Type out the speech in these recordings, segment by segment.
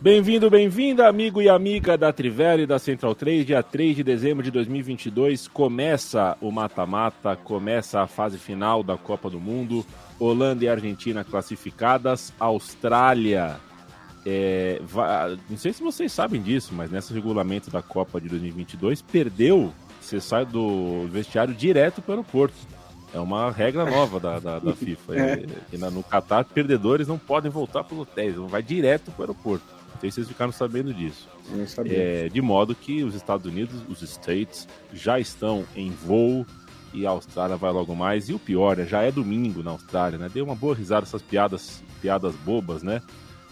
Bem-vindo, bem-vinda, amigo e amiga da Trivela e da Central 3. Dia 3 de dezembro de 2022 começa o mata-mata, começa a fase final da Copa do Mundo. Holanda e Argentina classificadas, Austrália. É, vai, não sei se vocês sabem disso, mas nesse regulamento da Copa de 2022 perdeu. Você sai do vestiário direto para o aeroporto. É uma regra nova da, da, da FIFA. É. E, no Qatar, perdedores não podem voltar para os hotéis, vai direto para o aeroporto sei se vocês ficaram sabendo disso. Não. É, de modo que os Estados Unidos, os States, já estão em voo e a Austrália vai logo mais. E o pior, né, já é domingo na Austrália, né? Deu uma boa risada essas piadas, piadas bobas, né?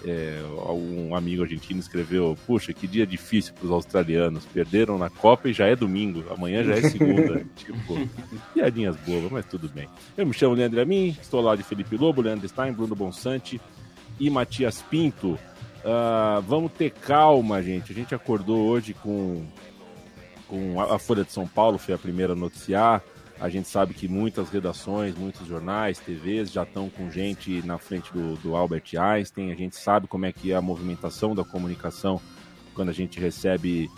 É, um amigo argentino escreveu: Puxa, que dia difícil para os australianos. Perderam na Copa e já é domingo. Amanhã já é segunda. tipo, piadinhas bobas, mas tudo bem. Eu me chamo Leandro Amin, estou lá de Felipe Lobo, Leandro Stein, Bruno Bonsante e Matias Pinto. Uh, vamos ter calma, gente. A gente acordou hoje com, com a Folha de São Paulo, foi a primeira a noticiar. A gente sabe que muitas redações, muitos jornais, TVs já estão com gente na frente do, do Albert Einstein. A gente sabe como é que é a movimentação da comunicação quando a gente recebe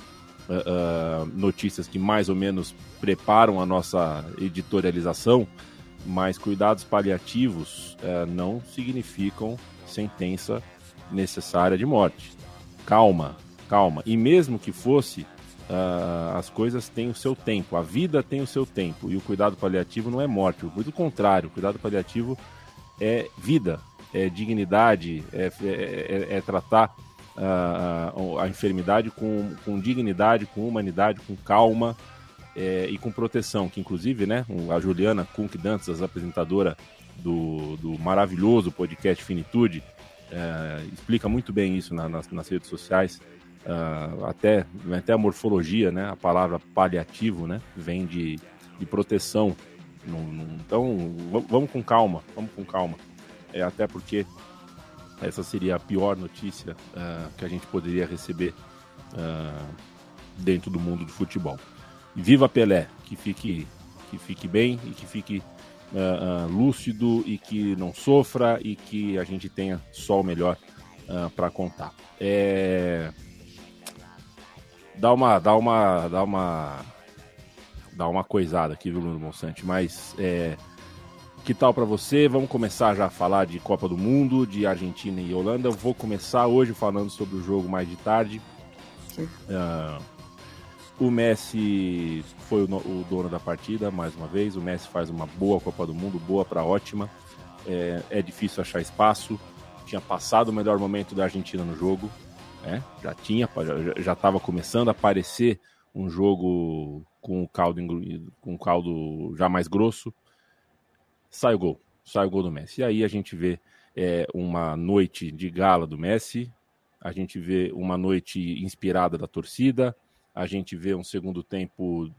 uh, uh, notícias que mais ou menos preparam a nossa editorialização. Mas cuidados paliativos uh, não significam sentença necessária de morte. Calma, calma. E mesmo que fosse, uh, as coisas têm o seu tempo, a vida tem o seu tempo. E o cuidado paliativo não é morte, muito contrário. O cuidado paliativo é vida, é dignidade, é, é, é, é tratar uh, a enfermidade com, com dignidade, com humanidade, com calma. É, e com proteção, que inclusive, né, a Juliana Kunk Dantas, apresentadora do, do maravilhoso podcast Finitude, é, explica muito bem isso na, nas, nas, redes sociais. Uh, até, até a morfologia, né? A palavra paliativo, né? Vem de, de proteção. então, vamos com calma, vamos com calma. É, até porque essa seria a pior notícia uh, que a gente poderia receber uh, dentro do mundo do futebol. Viva Pelé, que fique, que fique bem e que fique uh, uh, lúcido e que não sofra e que a gente tenha só o melhor uh, para contar. É... Dá uma, dá uma, dá uma, dá uma coisada aqui, viu, Bruno Monsante? Mas é... que tal para você? Vamos começar já a falar de Copa do Mundo, de Argentina e Holanda. Eu vou começar hoje falando sobre o jogo mais de tarde. Uh, o Messi foi o, o, dono da partida, mais uma vez. O Messi faz uma boa Copa do Mundo, boa para ótima. É, é, difícil achar espaço. Tinha passado o melhor momento da Argentina no jogo. Né? Já tinha, já estava começando a aparecer um jogo com o caldo, com o caldo já mais grosso. Sai o gol, sai o gol do Messi. E aí a gente vê é, uma noite de gala do Messi, a gente vê uma noite inspirada da torcida, a gente vê um segundo tempo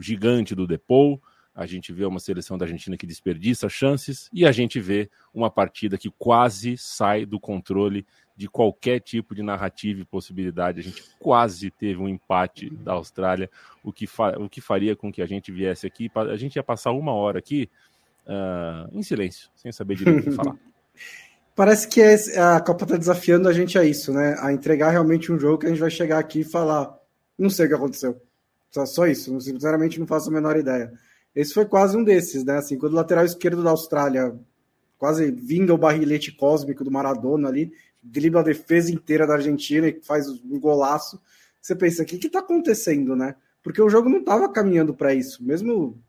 gigante do Depou, a gente vê uma seleção da Argentina que desperdiça chances e a gente vê uma partida que quase sai do controle de qualquer tipo de narrativa e possibilidade. A gente quase teve um empate da Austrália, o que, o que faria com que a gente viesse aqui. A gente ia passar uma hora aqui uh, em silêncio, sem saber direito o que falar. Parece que é, a Copa está desafiando a gente a isso, né? A entregar realmente um jogo que a gente vai chegar aqui e falar não sei o que aconteceu. Só, só isso, sinceramente não faço a menor ideia. Esse foi quase um desses, né? Assim, quando o lateral esquerdo da Austrália, quase vindo o barrilete cósmico do Maradona ali, dribla a defesa inteira da Argentina e faz um golaço. Você pensa, o que está acontecendo, né? Porque o jogo não estava caminhando para isso. Mesmo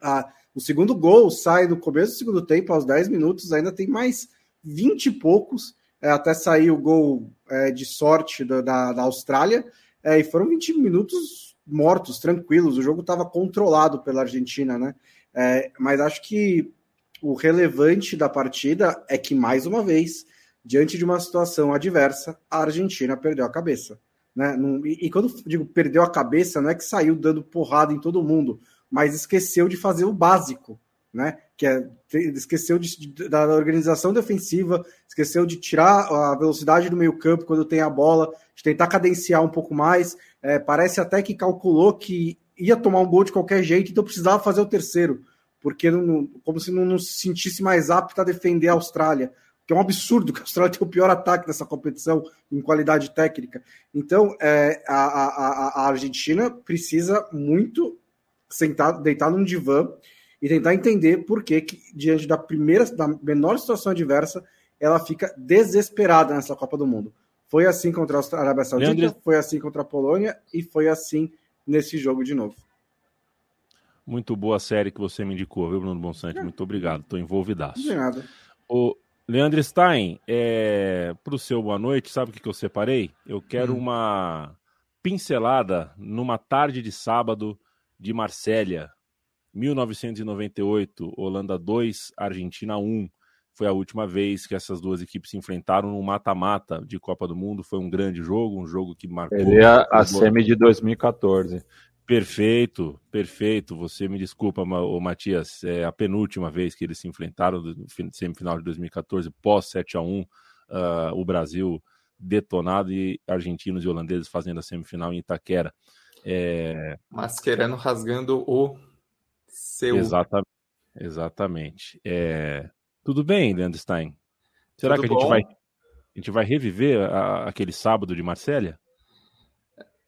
a, o segundo gol sai no começo do segundo tempo, aos 10 minutos, ainda tem mais 20 e poucos, é, até sair o gol é, de sorte da, da, da Austrália. É, e foram 20 minutos mortos, tranquilos. O jogo estava controlado pela Argentina, né? É, mas acho que o relevante da partida é que, mais uma vez, diante de uma situação adversa, a Argentina perdeu a cabeça. Né? E, quando digo perdeu a cabeça, não é que saiu dando porrada em todo mundo, mas esqueceu de fazer o básico, né? Que é, esqueceu de, de, da organização defensiva, esqueceu de tirar a velocidade do meio campo quando tem a bola, de tentar cadenciar um pouco mais. É, parece até que calculou que ia tomar um gol de qualquer jeito, então precisava fazer o terceiro, porque não, como se não, não se sentisse mais apto a defender a Austrália que é um absurdo que a Austrália tem o pior ataque dessa competição em qualidade técnica. Então, é, a, a, a, Argentina precisa muito sentar, deitar num divã e tentar entender por que, que, diante da primeira, da menor situação adversa, ela fica desesperada nessa Copa do Mundo. Foi assim contra a Arábia Saudita, Leandro... foi assim contra a Polônia e foi assim nesse jogo de novo. Muito boa série que você me indicou, viu, Bruno Bonsante? É. Muito obrigado, estou envolvidaço. De nada. O, Leandro Stein, é, para o seu boa noite, sabe o que, que eu separei? Eu quero hum. uma pincelada numa tarde de sábado de Marsella, 1998, Holanda 2, Argentina 1. Foi a última vez que essas duas equipes se enfrentaram no mata-mata de Copa do Mundo. Foi um grande jogo, um jogo que marcou. Ele é a semi de 2014. Perfeito, perfeito. Você me desculpa, o Matias. É a penúltima vez que eles se enfrentaram no semifinal de 2014, pós 7 a 1 uh, ah, o Brasil detonado e argentinos e holandeses fazendo a semifinal em Itaquera. É... Mascherano rasgando o seu. Exatamente. Exatamente. É... Tudo bem, Leandro Stein? Será Tudo que a gente, vai, a gente vai reviver a, aquele sábado de Marsella?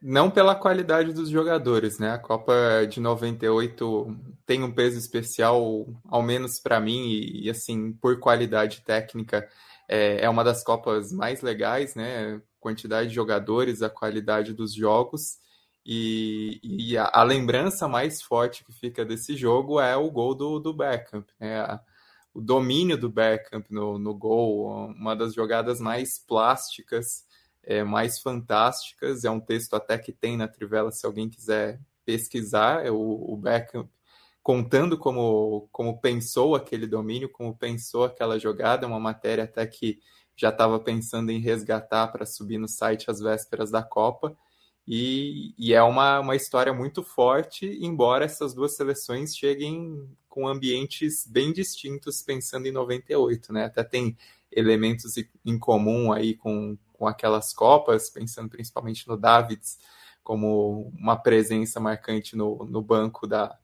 Não pela qualidade dos jogadores, né? A Copa de 98 tem um peso especial, ao menos para mim, e, e, assim, por qualidade técnica, é, é, uma das Copas mais legais, né? Quantidade de jogadores, a qualidade dos jogos. E, e a, a, lembrança mais forte que fica desse jogo é o gol do, do Beckham, né? A, o domínio do Beckham no, no gol, uma das jogadas mais plásticas é, mais fantásticas. É um texto até que tem na Trivela, se alguém quiser pesquisar, é o, o Beckham contando como, como pensou aquele domínio, como pensou aquela jogada, uma matéria até que já estava pensando em resgatar para subir no site às vésperas da Copa. E, e, é uma, uma história muito forte, embora essas duas seleções cheguem com ambientes bem distintos, pensando em 98, né? Até tem elementos em comum aí com, com aquelas Copas, pensando principalmente no Davids como uma presença marcante no, no banco da,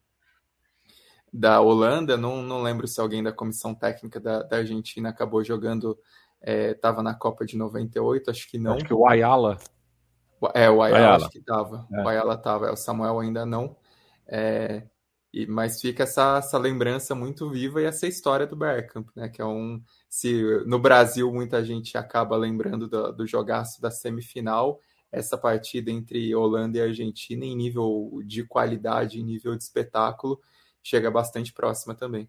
da Holanda. Não, não lembro se alguém da comissão técnica da, da Argentina acabou jogando, estava é, na Copa de 98, acho que não. Acho que o Ayala. É, o Ayala, Ayala. acho que estava. É. O Ayala estava, é, o Samuel ainda não. É, e, mas fica essa, essa lembrança muito viva e essa história do Bergkamp, né? Que é um. Se no Brasil muita gente acaba lembrando do, do jogaço da semifinal, essa partida entre Holanda e Argentina, em nível de qualidade, em nível de espetáculo, chega bastante próxima também.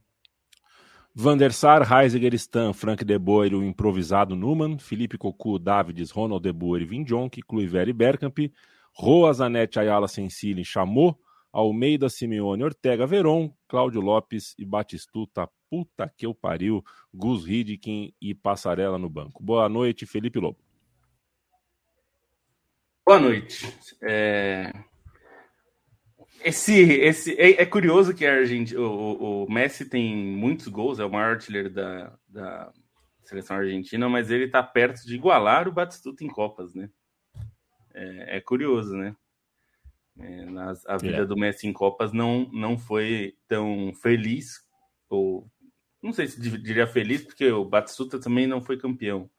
Van der Sar, Heisiger, Stan, Frank De Boer, o improvisado Numan, Felipe Cocu, Davids, Ronald De Boer, Vinjonk, Kluivert e Bergkamp, Roa, Zanetti, Ayala, Sensili, chamou Almeida, Simeone, Ortega, Veron, Cláudio Lopes e Batistuta. Puta que eu pariu. Gus Hidkin e Passarela no banco. Boa noite, Felipe Lobo. Boa noite. É... Esse, esse é, é, curioso que a Argentina, o, o, Messi tem muitos gols, é o maior artilheiro da, da seleção argentina, mas ele está perto de igualar o Batistuta em Copas, né? É, é curioso, né? É, nas, a vida é. do Messi em Copas não, não foi tão feliz, ou não sei se diria feliz, porque o Batistuta também não foi campeão,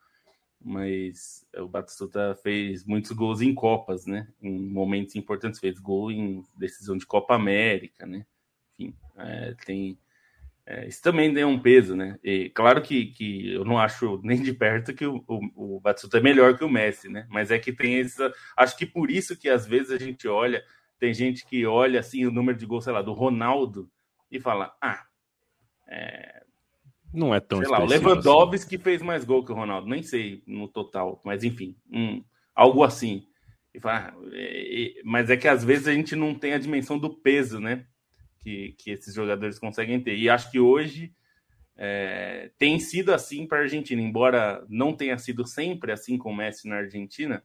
mas o Batistuta fez muitos gols em Copas, né? Em momentos importantes, fez gol em decisão de Copa América, né? Enfim, é, tem. É, isso também tem um peso, né? E claro que, que eu não acho nem de perto que o, o, o Batistuta é melhor que o Messi, né? Mas é que tem essa. Acho que por isso que às vezes a gente olha, tem gente que olha assim o número de gols, sei lá, do Ronaldo e fala: ah, é... não é tão sei lá, o Lewandowski assim. fez mais gol que o Ronaldo, nem sei no total, mas enfim, um, algo assim. E fala, ah, é, é, mas é que às vezes a gente não tem a dimensão do peso, né? Que, que esses jogadores conseguem ter. E acho que hoje É, tem sido assim para a Argentina, embora não tenha sido sempre assim com o Messi na Argentina,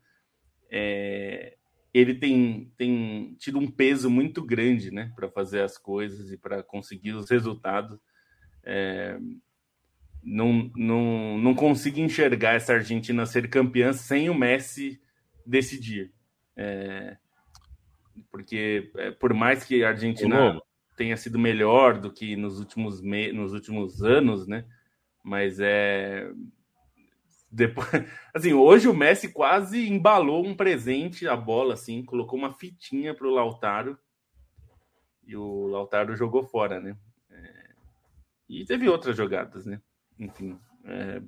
é, ele tem, tem tido um peso muito grande né, para fazer as coisas e para conseguir os resultados. É, não, não, não consigo enxergar essa Argentina ser campeã sem o Messi decidir. É, porque é, por mais que a Argentina tenha sido melhor do que nos últimos, me... nos últimos anos, né? Mas é depois, assim, hoje o Messi quase embalou um presente, a bola, assim, colocou uma fitinha para o Lautaro e o Lautaro jogou fora, né? É... E teve outras jogadas, né? Enfim, é...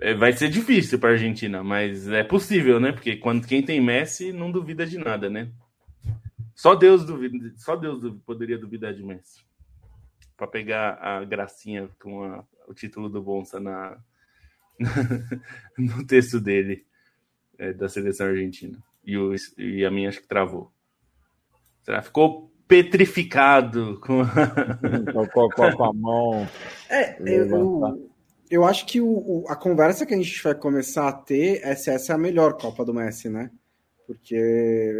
É, vai ser difícil para a Argentina, mas é possível, né? Porque quando quem tem Messi não duvida de nada, né? Só Deus duvida, só Deus poderia duvidar de Messi para pegar a gracinha com a, o título do Bonsa na no texto dele é, da seleção argentina. E, o, e a minha acho que travou. Será? Ficou petrificado com a, com a mão. É, eu, eu acho que o, o, a conversa que a gente vai começar a ter é se essa é a melhor Copa do Messi, né? Porque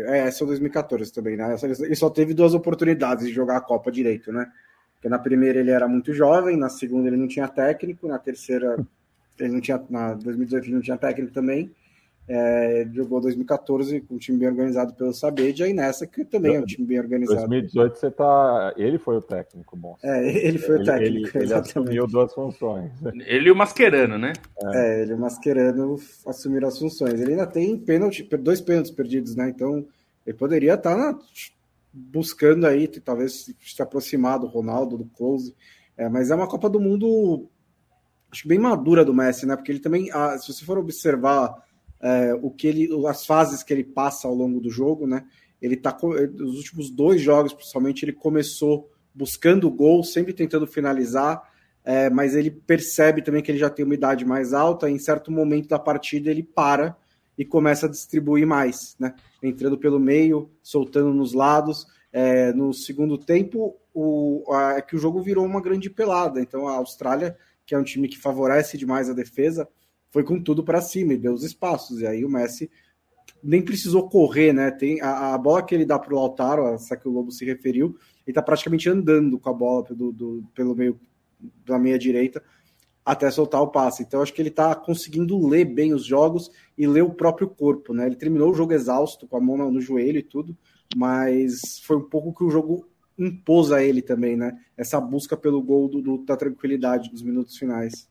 é, essa é 2014 também, né? Ele só teve duas oportunidades de jogar a Copa direito, né? Porque na primeira ele era muito jovem, na segunda ele não tinha técnico, na terceira ele não tinha, na 2018 ele não tinha técnico também. É, jogou 2014 com um time bem organizado pelo Sabedia e nessa que também é um time bem organizado. 2018 você tá. Ele foi o técnico, bom. É, ele foi o técnico. Ele, ele assumiu duas funções. Ele e o Mascherano, né? É, ele e o Mascherano assumiram as funções. Ele ainda tem pênalti, dois pênaltis perdidos, né? Então ele poderia estar tá na, buscando aí, talvez se aproximar do Ronaldo, do Close. É, mas é uma Copa do Mundo acho bem madura do Messi, né? Porque ele também, ah, se você for observar é, o que ele, as fases que ele passa ao longo do jogo, né? Ele tá os últimos dois jogos, principalmente, ele começou buscando o gol, sempre tentando finalizar, é, mas ele percebe também que ele já tem uma idade mais alta. Em certo momento da partida ele para e começa a distribuir mais, né? Entrando pelo meio, soltando nos lados. É, no segundo tempo, o, a, é que o jogo virou uma grande pelada. Então a Austrália que é um time que favorece demais a defesa, foi com tudo para cima e deu os espaços. E aí o Messi nem precisou correr, né? Tem a, a bola que ele dá para o Lautaro, essa que o Lobo se referiu, ele está praticamente andando com a bola do, do, pelo meio da meia direita até soltar o passe. Então acho que ele está conseguindo ler bem os jogos e ler o próprio corpo, né? Ele terminou o jogo exausto, com a mão no, no joelho e tudo, mas foi um pouco que o jogo impôs a ele também, né? Essa busca pelo gol do, do da tranquilidade dos minutos finais.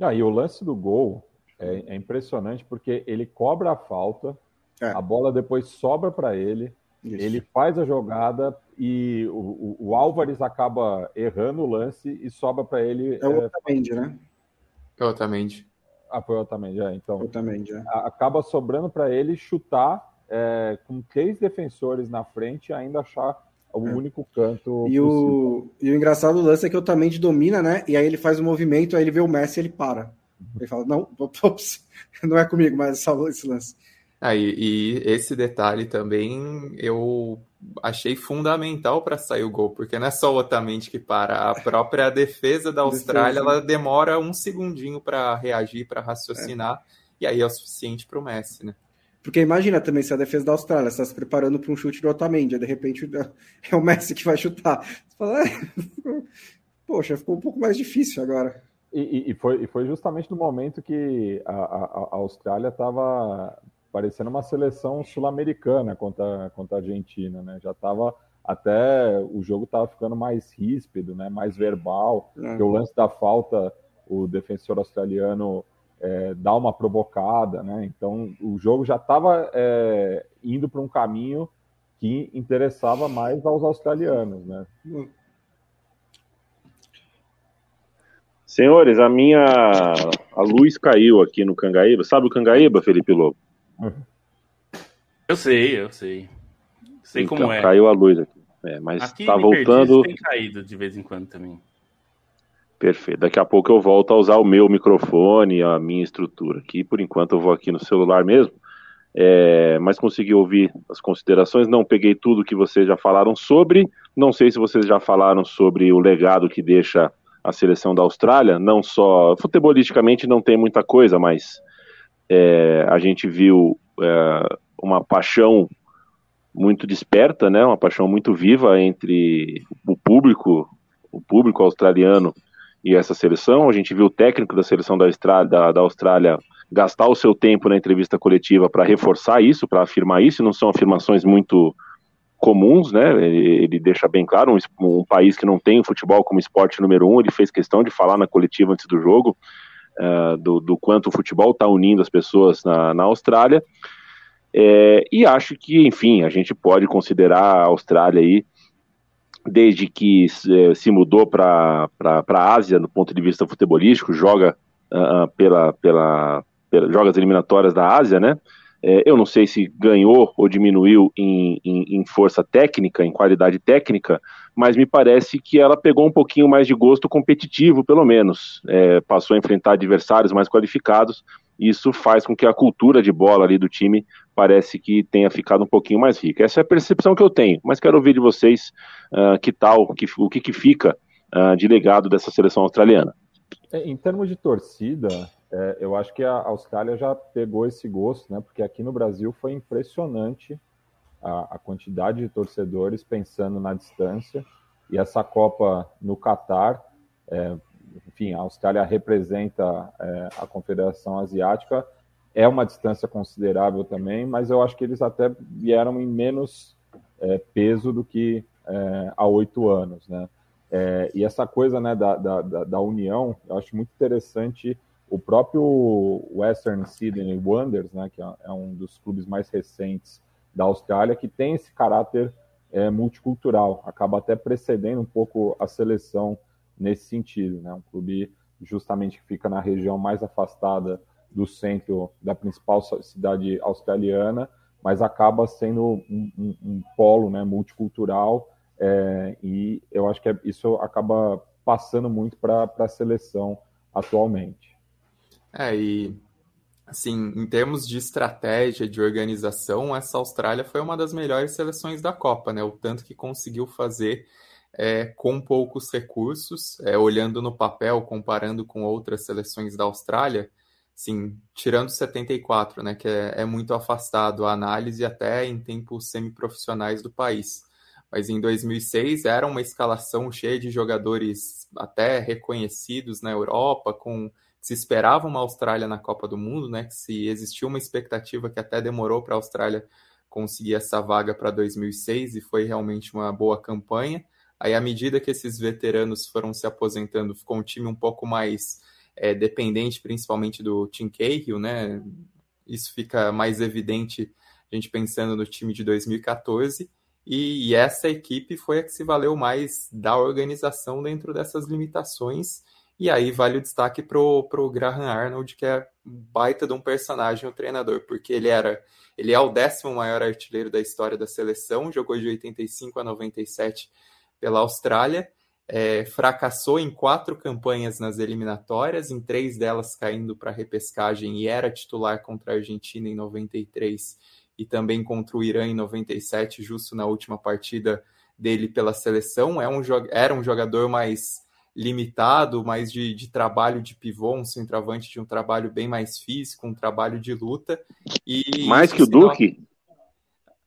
Ah, e o lance do gol é, é impressionante porque ele cobra a falta, é. a bola depois sobra para ele, Isso. ele faz a jogada e o, o, o, Álvares acaba errando o lance e sobra para ele. É o é, Otamendi, né? É o Otamendi. Ah, foi o Otamendi, é. Então, Otamendi, é. acaba sobrando para ele chutar é, com três defensores na frente e ainda achar o é. único canto. E o, e o engraçado do lance é que o Tamendi domina, né? E aí ele faz o um movimento, aí ele vê o Messi e ele para. Ele fala: Não, ops, não é comigo, mas salvou esse lance. Aí, e esse detalhe também eu achei fundamental para sair o gol, porque não é só o Otamendi que para, a própria defesa da Austrália defesa. ela demora um segundinho para reagir, para raciocinar, é. e aí é o suficiente para o Messi, né? Porque imagina também se a defesa da Austrália está se preparando para um chute do Otamendi, de repente é o Messi que vai chutar. Você fala, é, poxa, ficou um pouco mais difícil agora. E, e, foi, e foi justamente no momento que a, a, a Austrália estava parecendo uma seleção sul-americana contra, contra a Argentina, né? Já estava até o jogo estava ficando mais ríspido, né? Mais verbal. É. O lance da falta, o defensor australiano é, dar uma provocada, né? Então o jogo já estava é, indo para um caminho que interessava mais aos australianos, né? Senhores, a minha a luz caiu aqui no Cangaíba. Sabe o Cangaíba, Felipe Lobo? Eu sei, eu sei. Sei então, como é. Caiu a luz aqui. É, mas está voltando. Tem caído de vez em quando também. Perfeito. Daqui a pouco eu volto a usar o meu microfone, a minha estrutura aqui. Por enquanto eu vou aqui no celular mesmo. É, mas consegui ouvir as considerações. Não peguei tudo que vocês já falaram sobre. Não sei se vocês já falaram sobre o legado que deixa a seleção da Austrália, não só futebolisticamente não tem muita coisa, mas é, a gente viu é, uma paixão muito desperta, né, uma paixão muito viva entre o público, o público australiano e essa seleção. A gente viu o técnico da seleção da Austrália, da, da Austrália gastar o seu tempo na entrevista coletiva para reforçar isso, para afirmar isso. Não são afirmações muito comuns, né? Ele, ele deixa bem claro, um, um, país que não tem o futebol como esporte número um, ele fez questão de falar na coletiva antes do jogo uh, do, do, quanto o futebol está unindo as pessoas na, na Austrália. É, e acho que, enfim, a gente pode considerar a Austrália aí, desde que se, se mudou para a Ásia, do ponto de vista futebolístico, joga uh, pela, pela, pela, joga as eliminatórias da Ásia, né? É, eu não sei se ganhou ou diminuiu em, em, em, força técnica, em qualidade técnica, mas me parece que ela pegou um pouquinho mais de gosto competitivo, pelo menos. É, passou a enfrentar adversários mais qualificados. Isso faz com que a cultura de bola ali do time parece que tenha ficado um pouquinho mais rica. Essa é a percepção que eu tenho, mas quero ouvir de vocês uh, que tal, que, o que, que fica uh, de legado dessa seleção australiana. É, em termos de torcida, é, eu acho que a Austrália já pegou esse gosto, né? Porque aqui no Brasil foi impressionante a, a quantidade de torcedores pensando na distância. E essa Copa no Catar, é, enfim, a Austrália representa é, a Confederação Asiática, é uma distância considerável também, mas eu acho que eles até vieram em menos é, peso do que é, há oito anos, né? É, e essa coisa né, da, da, da união, eu acho muito interessante o próprio Western Sydney Wanderers, né, que é, é um dos clubes mais recentes da Austrália, que tem esse caráter é, multicultural, acaba até precedendo um pouco a seleção nesse sentido. Né, um clube justamente que fica na região mais afastada do centro da principal cidade australiana, mas acaba sendo um, um, um polo né, multicultural é, e eu acho que é, isso acaba passando muito para a seleção atualmente. É, e assim, em termos de estratégia, de organização, essa Austrália foi uma das melhores seleções da Copa, né? O tanto que conseguiu fazer é, com poucos recursos, é, olhando no papel, comparando com outras seleções da Austrália, sim, tirando 74, né, que é, é muito afastado a análise até em tempos semiprofissionais do país. Mas em 2006 era uma escalação cheia de jogadores até reconhecidos na Europa, com se esperava uma Austrália na Copa do Mundo, né? Que se existiu uma expectativa que até demorou para a Austrália conseguir essa vaga para 2006 e foi realmente uma boa campanha. Aí, à medida que esses veteranos foram se aposentando, ficou um time um pouco mais é, dependente, principalmente do Tim Cahill, né? Isso fica mais evidente a gente pensando no time de 2014. E, e essa equipe foi a que se valeu mais da organização dentro dessas limitações e aí vale o destaque pro, pro Graham Arnold, que é baita de um personagem, o treinador, porque ele era ele é o décimo maior artilheiro da história da seleção, jogou de 85 a 97 pela Austrália, é, fracassou em quatro campanhas nas eliminatórias, em três delas caindo para repescagem e era titular contra a Argentina em 93 e também contra o Irã em 97, justo na última partida dele pela seleção. É um, era um jogador mais limitado, mais de, de trabalho de pivô, um centroavante de um trabalho bem mais físico, um trabalho de luta. E mais que o Duque?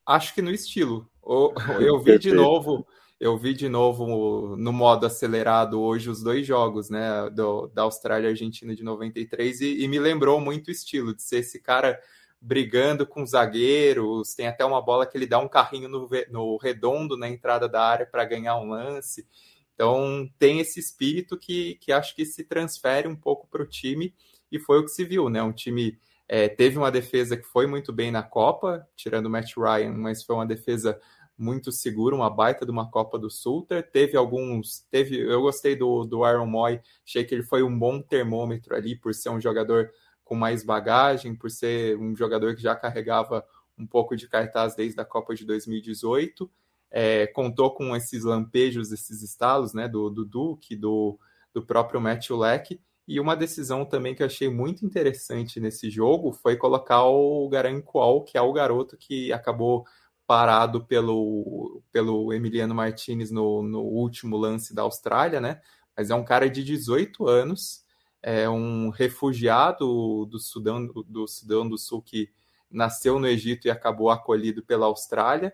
Acho que no estilo. Eu vi de novo, eu vi de novo no modo acelerado hoje os dois jogos, né, do, da Austrália e Argentina de 93 e, e me lembrou muito o estilo de ser esse cara brigando com zagueiros, tem até uma bola que ele dá um carrinho no, no redondo na entrada da área para ganhar um lance. Então tem esse espírito que, que acho que se transfere um pouco para o time e foi o que se viu, né? Um time é, teve uma defesa que foi muito bem na Copa, tirando o Matt Ryan, mas foi uma defesa muito segura, uma baita de uma Copa do Sulter. Teve alguns, teve, eu gostei do, do Aaron Moy, achei que ele foi um bom termômetro ali por ser um jogador com mais bagagem, por ser um jogador que já carregava um pouco de cartaz desde a Copa de 2018 é, contou com esses lampejos, esses estalos, né, do, do Duke, do, do próprio Matthew Leck, e uma decisão também que eu achei muito interessante nesse jogo foi colocar o Garan Qual, que é o garoto que acabou parado pelo, pelo Emiliano Martinez no, no último lance da Austrália, né? mas é um cara de 18 anos, é um refugiado do Sudão do, Sudão do Sul que nasceu no Egito e acabou acolhido pela Austrália.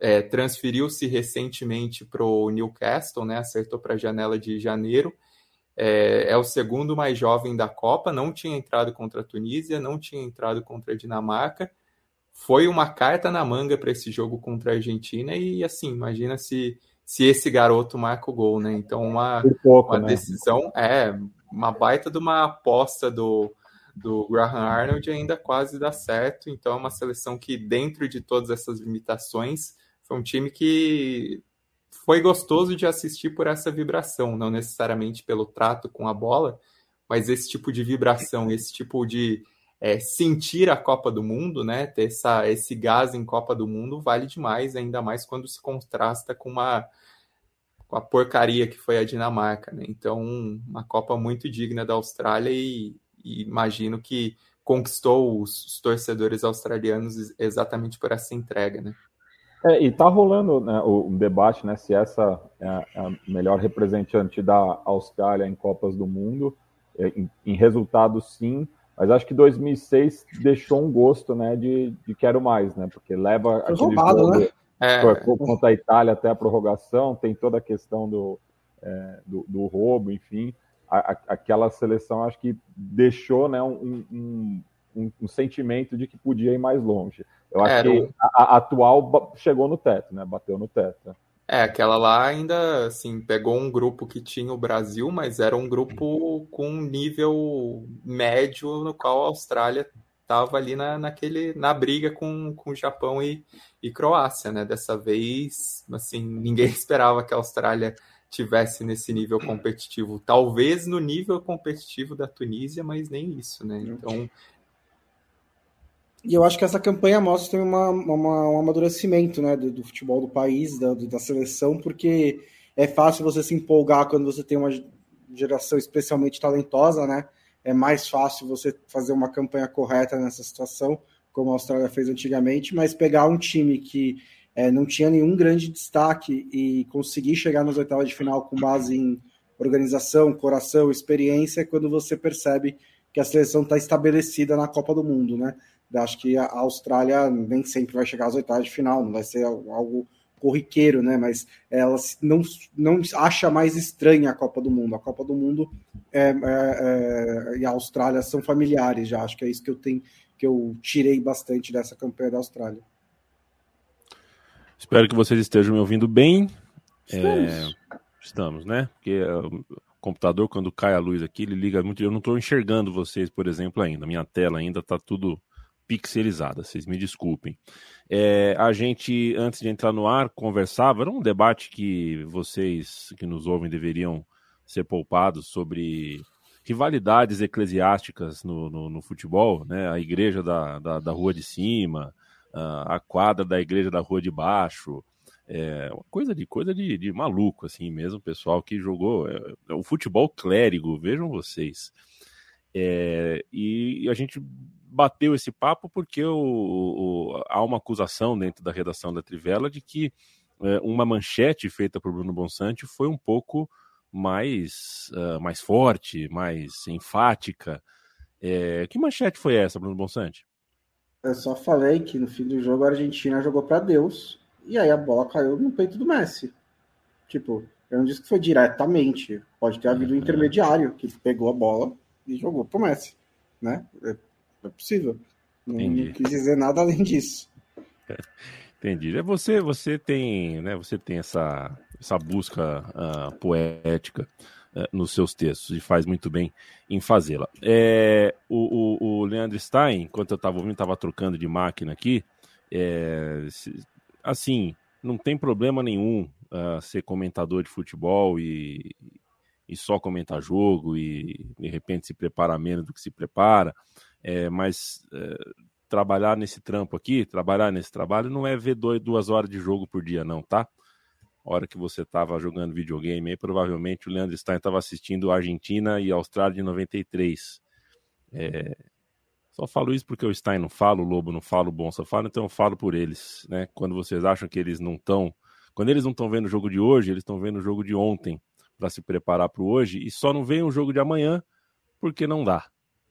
É, transferiu-se recentemente para o Newcastle, né? Acertou para a janela de janeiro. É, é, o segundo mais jovem da Copa, não tinha entrado contra a Tunísia, não tinha entrado contra a Dinamarca. Foi uma carta na manga para esse jogo contra a Argentina e assim, imagina se se esse garoto marca o gol, né? Então uma, pouco, uma né? decisão é uma baita de uma aposta do do Graham Arnold ainda quase dá certo. Então é uma seleção que dentro de todas essas limitações foi um time que foi gostoso de assistir por essa vibração, não necessariamente pelo trato com a bola, mas esse tipo de vibração, esse tipo de é, sentir a Copa do Mundo, né? Ter essa, esse gás em Copa do Mundo vale demais, ainda mais quando se contrasta com uma com a porcaria que foi a Dinamarca, né? Então, uma Copa muito digna da Austrália e, e imagino que conquistou os, os torcedores australianos exatamente por essa entrega, né? É, e tá rolando né, o, debate né, se essa é a, é a, melhor representante da Austrália em Copas do Mundo. É, em, em resultados, sim, mas acho que 2006 deixou um gosto né, de, de quero mais, né? Porque leva Foi roubado, jogo né? É. contra a Itália até a prorrogação, tem toda a questão do, é, do, do, roubo, enfim. A, a, aquela seleção acho que deixou né, um, um, um, um sentimento de que podia ir mais longe. Eu acho Era. que a, a, atual chegou no teto, né? Bateu no teto. É, aquela lá ainda, assim, pegou um grupo que tinha o Brasil, mas era um grupo com um nível médio no qual a Austrália estava ali na, naquele, na briga com, com Japão e, e Croácia, né? Dessa vez, assim, ninguém esperava que a Austrália tivesse nesse nível competitivo. Talvez no nível competitivo da Tunísia, mas nem isso, né? Então, e eu acho que essa campanha mostra também uma, uma, um amadurecimento né, do, do futebol do país, da, da seleção, porque é fácil você se empolgar quando você tem uma geração especialmente talentosa, né? É mais fácil você fazer uma campanha correta nessa situação, como a Austrália fez antigamente, mas pegar um time que é, não tinha nenhum grande destaque e conseguir chegar nas oitavas de final com base em organização, coração, experiência, é quando você percebe que a seleção está estabelecida na Copa do Mundo, né? Acho que a Austrália nem sempre vai chegar às oitavas de final, não vai ser algo corriqueiro, né? Mas ela não, não acha mais estranha a Copa do Mundo. A Copa do Mundo é, é, é, e a Austrália são familiares já. Acho que é isso que eu tenho, que eu tirei bastante dessa campanha da Austrália. Espero que vocês estejam me ouvindo bem. Estamos, é, estamos né? Porque é, o computador, quando cai a luz aqui, ele liga muito. Eu não estou enxergando vocês, por exemplo, ainda. Minha tela ainda está tudo pixelizada, vocês me desculpem. É, a gente, antes de entrar no ar, conversava, era um debate que vocês que nos ouvem deveriam ser poupados sobre rivalidades eclesiásticas no, no, no futebol, né? A igreja da, da, da, rua de cima, a quadra da igreja da rua de baixo, é uma coisa de coisa de, de maluco assim mesmo, pessoal que jogou é, é o futebol clérigo, vejam vocês. É, e a gente bateu esse papo porque o, o, há uma acusação dentro da redação da Trivela de que é, uma manchete feita por Bruno Bonsante foi um pouco mais, uh, mais forte, mais enfática. É, que manchete foi essa, Bruno Bonsante? Eu só falei que no fim do jogo a Argentina jogou para Deus e aí a bola caiu no peito do Messi. Tipo, eu não disse que foi diretamente. Pode ter havido um uhum. intermediário que pegou a bola e jogou pro Messi, né? É é possível. Não, não, quis dizer nada além disso. Entendi. É você, você tem, né? Você tem essa, essa busca uh, poética uh, nos seus textos e faz muito bem em fazê-la. É, o, o, o, Leandro Stein, enquanto eu estava ouvindo, estava trocando de máquina aqui. É, assim, não tem problema nenhum uh, ser comentador de futebol e, e só comentar jogo e de repente se preparar menos do que se prepara. É, mas é, trabalhar nesse trampo aqui, trabalhar nesse trabalho, não é ver dois, duas horas de jogo por dia, não, tá? hora que você estava jogando videogame aí, provavelmente o Leandro Stein estava assistindo Argentina e Austrália de 93. É, só falo isso porque o Stein não fala, o Lobo não fala, o Bonsa fala, então eu falo por eles, né? Quando vocês acham que eles não estão. Quando eles não estão vendo o jogo de hoje, eles estão vendo o jogo de ontem para se preparar para o hoje e só não vem o jogo de amanhã porque não dá,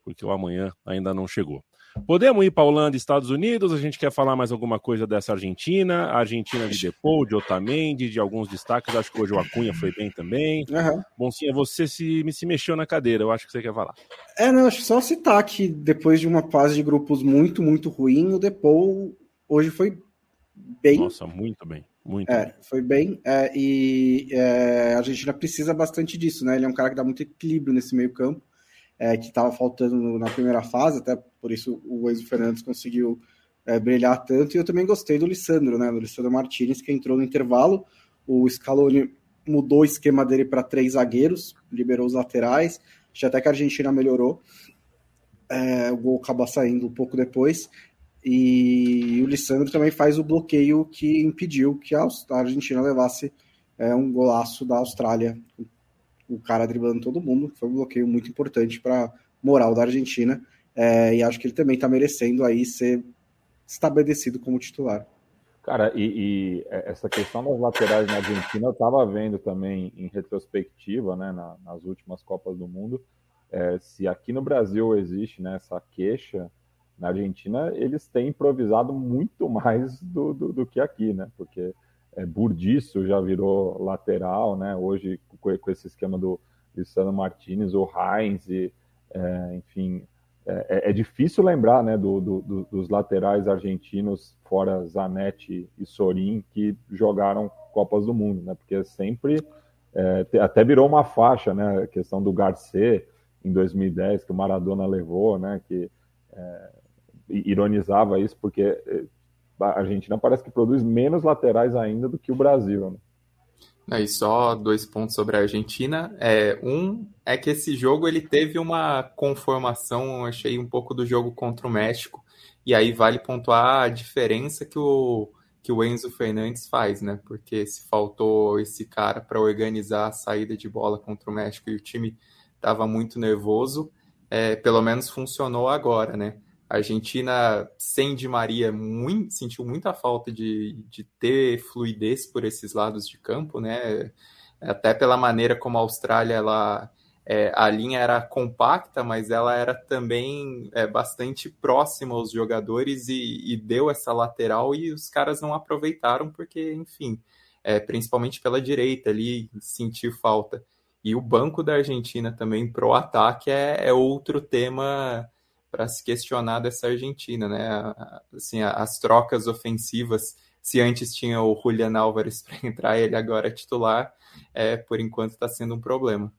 porque o amanhã ainda não chegou. Podemos ir para Holanda, Estados Unidos? A gente quer falar mais alguma coisa dessa Argentina? A Argentina de Depou, de Otamendi, de alguns destaques. Acho que hoje o Acunha foi bem também. Uhum. Boncinha, você se, se mexeu na cadeira. Eu acho que você quer falar. É, não, acho só citar que depois de uma fase de grupos muito, muito ruim, o Depou hoje foi bem. Nossa, muito bem. Muito é, foi bem. É, e é, a Argentina precisa bastante disso, né? Ele é um cara que dá muito equilíbrio nesse meio campo é, que estava faltando na primeira fase, até por isso o Enzo Fernandes conseguiu é, brilhar tanto. E eu também gostei do Lissandro, né? Do Lissandro Martinez, que entrou no intervalo. O Scaloni mudou o esquema dele para três zagueiros, liberou os laterais. Já até que a Argentina melhorou. É, o gol acaba saindo um pouco depois. E o Lissandro também faz o bloqueio que impediu que a Argentina levasse é, um golaço da Austrália, o cara driblando todo mundo. Foi um bloqueio muito importante para moral da Argentina. É, e acho que ele também está merecendo aí ser estabelecido como titular. Cara, e, e, essa questão das laterais na Argentina eu estava vendo também em retrospectiva, né, na, nas últimas Copas do Mundo. É, se aqui no Brasil existe né, essa queixa, na Argentina eles têm improvisado muito mais do, do, do que aqui, né? Porque é, Burdiço já virou lateral, né? Hoje com, com esse esquema do Luciano Martinez, o Heinz, e, é, enfim, é, é, é, difícil lembrar, né, do, do, dos laterais argentinos fora Zanetti e Sorin que jogaram Copas do Mundo, né? Porque sempre é, até virou uma faixa, né? A questão do Garcê em 2010 que o Maradona levou, né? Que é, ironizava isso porque é, a Argentina parece que produz menos laterais ainda do que o Brasil. Né? E só dois pontos sobre a Argentina. É, um é que esse jogo ele teve uma conformação, achei um pouco do jogo contra o México. E aí vale pontuar a diferença que o, que o Enzo Fernandes faz, né? Porque se faltou esse cara para organizar a saída de bola contra o México e o time estava muito nervoso, é, pelo menos funcionou agora, né? A Argentina, sem Di Maria, muito, sentiu muita falta de, de ter fluidez por esses lados de campo, né? Até pela maneira como a Austrália, ela, é, a linha era compacta, mas ela era também é, bastante próxima aos jogadores e, e, deu essa lateral e os caras não aproveitaram porque, enfim, é, principalmente pela direita ali, sentiu falta. E o banco da Argentina também pro ataque é, é outro tema para se questionar dessa Argentina, né? Assim, as trocas ofensivas, se antes tinha o Julian Álvares para entrar, ele agora é titular, é, por enquanto está sendo um problema.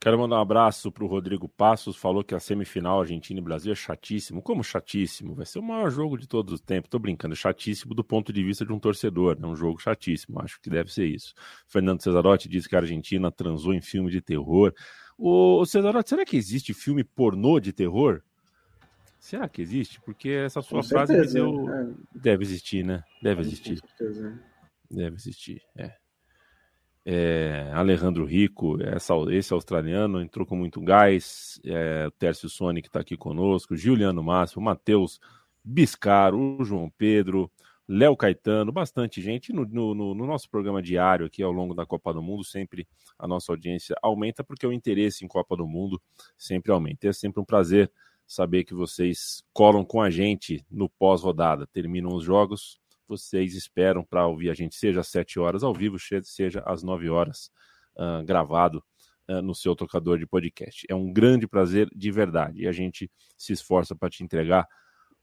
Quero mandar um abraço para o Rodrigo Passos, falou que a semifinal Argentina e Brasil é chatíssimo. Como chatíssimo? Vai ser o maior jogo de todos os tempos. Estou brincando, chatíssimo do ponto de vista de um torcedor, é né? um jogo chatíssimo, acho que deve ser isso. Fernando Cesarotti disse que a Argentina transou em filme de terror. O, Cesarotti, será que existe filme pornô de terror? Será que existe? Porque essa sua Com frase certeza, deu... é. deve existir, né? Deve existir. Deve existir, é. é. Alejandro Rico, essa, esse australiano, entrou com muito gás. É, o Tércio Sonic está aqui conosco. Juliano Márcio, Matheus Biscaro, o João Pedro, Léo Caetano, bastante gente. No, no, no, nosso programa diário aqui ao longo da Copa do Mundo, sempre a nossa audiência aumenta, porque o interesse em Copa do Mundo sempre aumenta. É sempre um prazer saber que vocês colam com a gente no pós-rodada. Terminam os jogos, vocês esperam para ouvir a gente, seja às 7 horas ao vivo, seja às 9 horas uh, gravado uh, no seu tocador de podcast. É um grande prazer de verdade e a gente se esforça para te entregar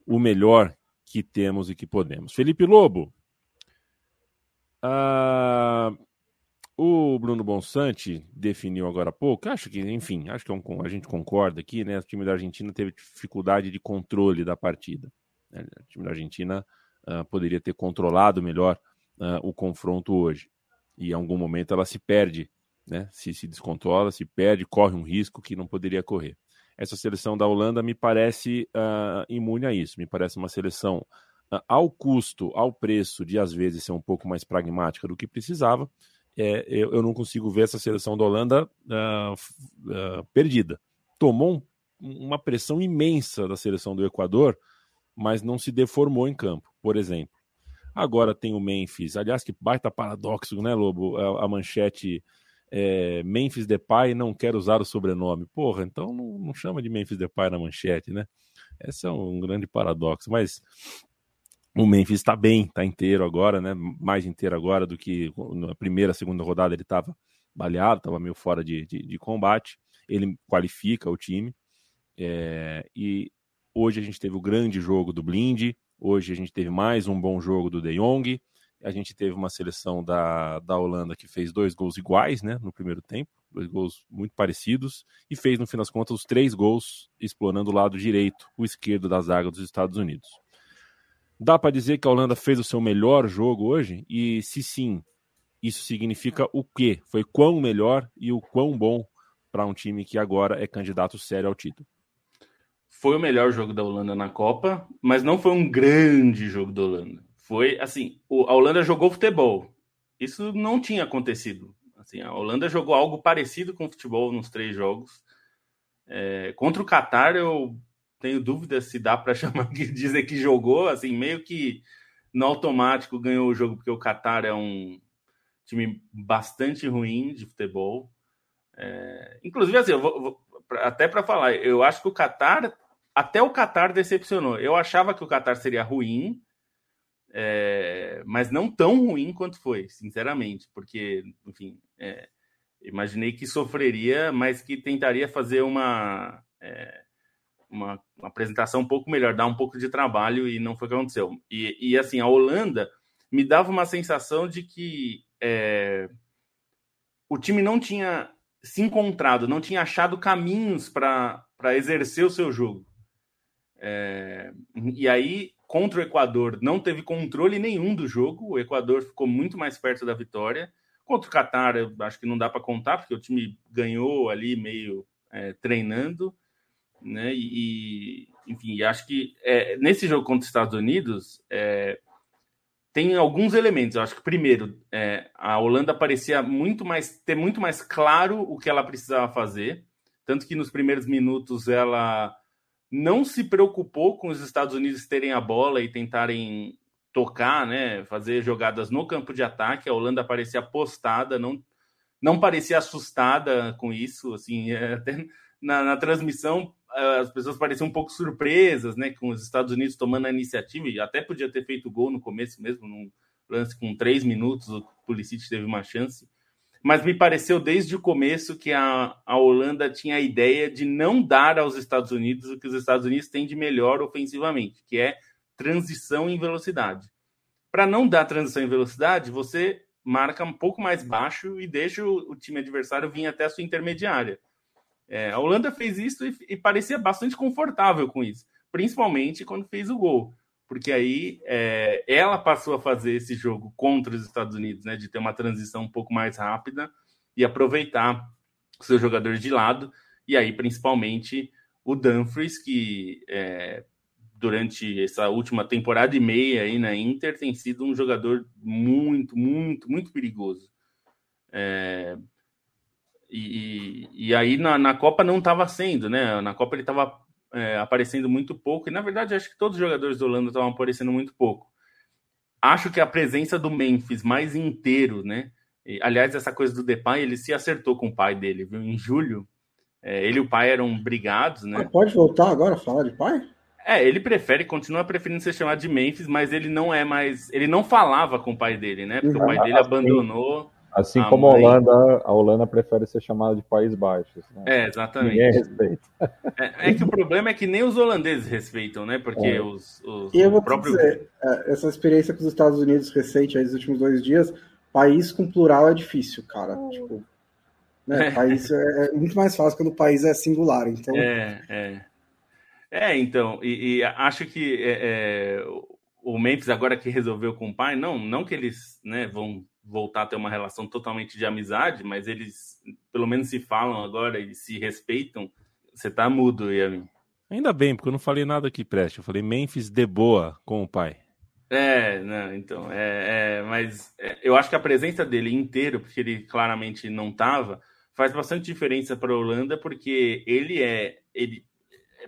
o melhor que temos e que podemos. Felipe Lobo. Ah, o Bruno Bonsante definiu agora há pouco, acho que, enfim, acho que é um, a gente concorda aqui, né? O time da Argentina teve dificuldade de controle da partida. Né? O time da Argentina uh, poderia ter controlado melhor uh, o confronto hoje. E em algum momento ela se perde, né? Se se descontrola, se perde, corre um risco que não poderia correr essa seleção da Holanda me parece uh, imune a isso. Me parece uma seleção uh, ao custo, ao preço de às vezes ser um pouco mais pragmática do que precisava. É, eu, eu, não consigo ver essa seleção da Holanda uh, perdida. Tomou um, uma pressão imensa da seleção do Equador, mas não se deformou em campo. Por exemplo, Agora tem o Memphis. Aliás, que baita paradoxo, né, Lobo? A, a manchete é, Memphis Depay não quer usar o sobrenome. Porra, então não, não chama de Memphis Depay na manchete, né? Esse é um grande paradoxo. Mas o Memphis está bem, está inteiro agora, né? Mais inteiro agora do que na primeira, segunda rodada ele estava baleado, estava meio fora de, de, de, combate. Ele qualifica o time. É, e hoje a gente teve o grande jogo do Blind, hoje a gente teve mais um bom jogo do De Jong, a gente teve uma seleção da, da Holanda que fez dois gols iguais né, no primeiro tempo, dois gols muito parecidos, e fez, no fim das contas, os três gols explorando o lado direito, o esquerdo da zaga dos Estados Unidos. Dá para dizer que a Holanda fez o seu melhor jogo hoje? E se sim, isso significa o quê? Foi quão melhor e o quão bom para um time que agora é candidato sério ao título? Foi o melhor jogo da Holanda na Copa, mas não foi um grande jogo da Holanda. Foi assim, a Holanda jogou futebol. Isso não tinha acontecido. Assim, a Holanda jogou algo parecido com futebol nos três jogos. É, contra o Catar, eu tenho dúvida se dá para chamar de dizer que jogou, assim, meio que no automático ganhou o jogo, porque o Qatar é um time bastante ruim de futebol. É, inclusive, assim, vou, vou, até para falar, eu acho que o Qatar, até o Qatar decepcionou. Eu achava que o Qatar seria ruim, é, mas não tão ruim quanto foi, sinceramente, porque, enfim, é, imaginei que sofreria, mas que tentaria fazer uma é, uma, uma, apresentação um pouco melhor, dar um pouco de trabalho e não foi o que aconteceu. E, e assim, a Holanda me dava uma sensação de que é, o time não tinha se encontrado, não tinha achado caminhos para exercer o seu jogo. É, e aí, contra o Equador, não teve controle nenhum do jogo, o Equador ficou muito mais perto da vitória. Contra o Qatar, acho que não dá para contar, porque o time ganhou ali meio é, treinando né? E, enfim, acho que é, nesse jogo contra os Estados Unidos é, tem alguns elementos. Eu acho que primeiro é, a Holanda parecia muito mais ter muito mais claro o que ela precisava fazer, tanto que nos primeiros minutos ela não se preocupou com os Estados Unidos terem a bola e tentarem tocar, né, fazer jogadas no campo de ataque. A Holanda parecia apostada, não não parecia assustada com isso, assim, até na, na transmissão as pessoas pareciam um pouco surpresas, né, com os Estados Unidos tomando a iniciativa, e até podia ter feito gol no começo mesmo, num lance com três minutos, o Pulisic teve uma chance. Mas me pareceu desde o começo que a, a Holanda tinha a ideia de não dar aos Estados Unidos o que os Estados Unidos têm de melhor ofensivamente, que é transição em velocidade. Para não dar transição em velocidade, você marca um pouco mais baixo e deixa o, o time adversário vir até a sua intermediária. É, a Holanda fez isso e, e, parecia bastante confortável com isso, principalmente quando fez o gol, porque aí é, ela passou a fazer esse jogo contra os Estados Unidos, né, de ter uma transição um pouco mais rápida e aproveitar seus jogadores de lado, e aí principalmente o Dumfries, que é, durante essa última temporada e meia aí na Inter tem sido um jogador muito, muito, muito perigoso. É, e, e aí na, na Copa não estava sendo, né? Na Copa ele estava é, aparecendo muito pouco, e na verdade acho que todos os jogadores do Holanda estavam aparecendo muito pouco. Acho que a presença do Memphis mais inteiro, né? E, aliás, essa coisa do Depay, ele se acertou com o pai dele, viu? Em julho, é, ele e o pai eram brigados, né? Ah, pode voltar agora a falar de pai? É, ele prefere, continua preferindo ser chamado de Memphis, mas ele não é mais. Ele não falava com o pai dele, né? Porque o pai dele abandonou. Assim a como mãe... a Holanda, a Holanda prefere ser chamada de País Baixos. Né? É, exatamente. Ninguém respeita. É, é, que o problema é que nem os holandeses respeitam, né? Porque é. os, os E eu vou próprio... dizer, é, essa experiência com os Estados Unidos recente, aí, nos últimos dois dias, país com plural é difícil, cara. Hum. Tipo, né? País é, é, muito mais fácil quando o país é singular. Então... É, é. É, então, e, e acho que é, é, o Memphis agora que resolveu com o pai, não, não que eles né, vão voltar a ter uma relação totalmente de amizade, mas eles pelo menos se falam agora e se respeitam. Você tá mudo, Yamin. Ainda bem, porque eu não falei nada que preste. Eu falei Memphis de boa com o pai. É, não, então, é, é mas é, eu acho que a presença dele inteiro, porque ele claramente não tava, faz bastante diferença para a Holanda, porque ele é, ele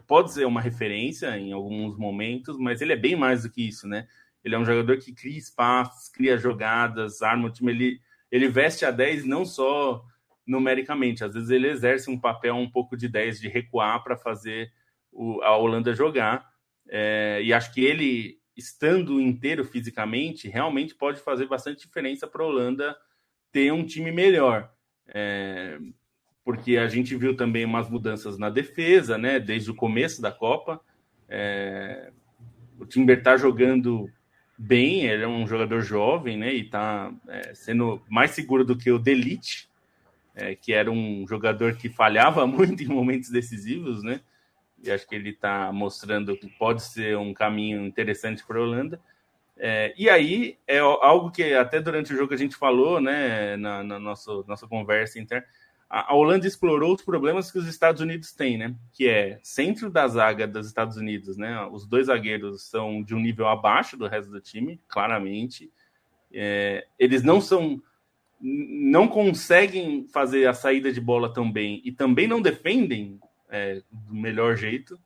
pode ser uma referência em alguns momentos, mas ele é bem mais do que isso, né? Ele é um jogador que cria espaços, cria jogadas, arma o time. Ele, ele veste a 10 não só numericamente, às vezes ele exerce um papel um pouco de 10, de recuar para fazer o, a Holanda jogar. É, e acho que ele, estando inteiro fisicamente, realmente pode fazer bastante diferença para a Holanda ter um time melhor. É, porque a gente viu também umas mudanças na defesa, né? Desde o começo da Copa. É, o Timber está jogando bem, ele é um jogador jovem, né? E está é, sendo mais seguro do que o Delite, é, que era um jogador que falhava muito em momentos decisivos, né? E acho que ele está mostrando que pode ser um caminho interessante para a Holanda. É, e aí é algo que até durante o jogo a gente falou, né, na, na nossa, nossa conversa interna, a, Holanda explorou os problemas que os Estados Unidos têm, né, que é centro da zaga dos Estados Unidos, né, os dois zagueiros são de um nível abaixo do resto do time, claramente, é, eles não são não conseguem fazer a saída de bola tão bem e também não defendem é, do melhor jeito.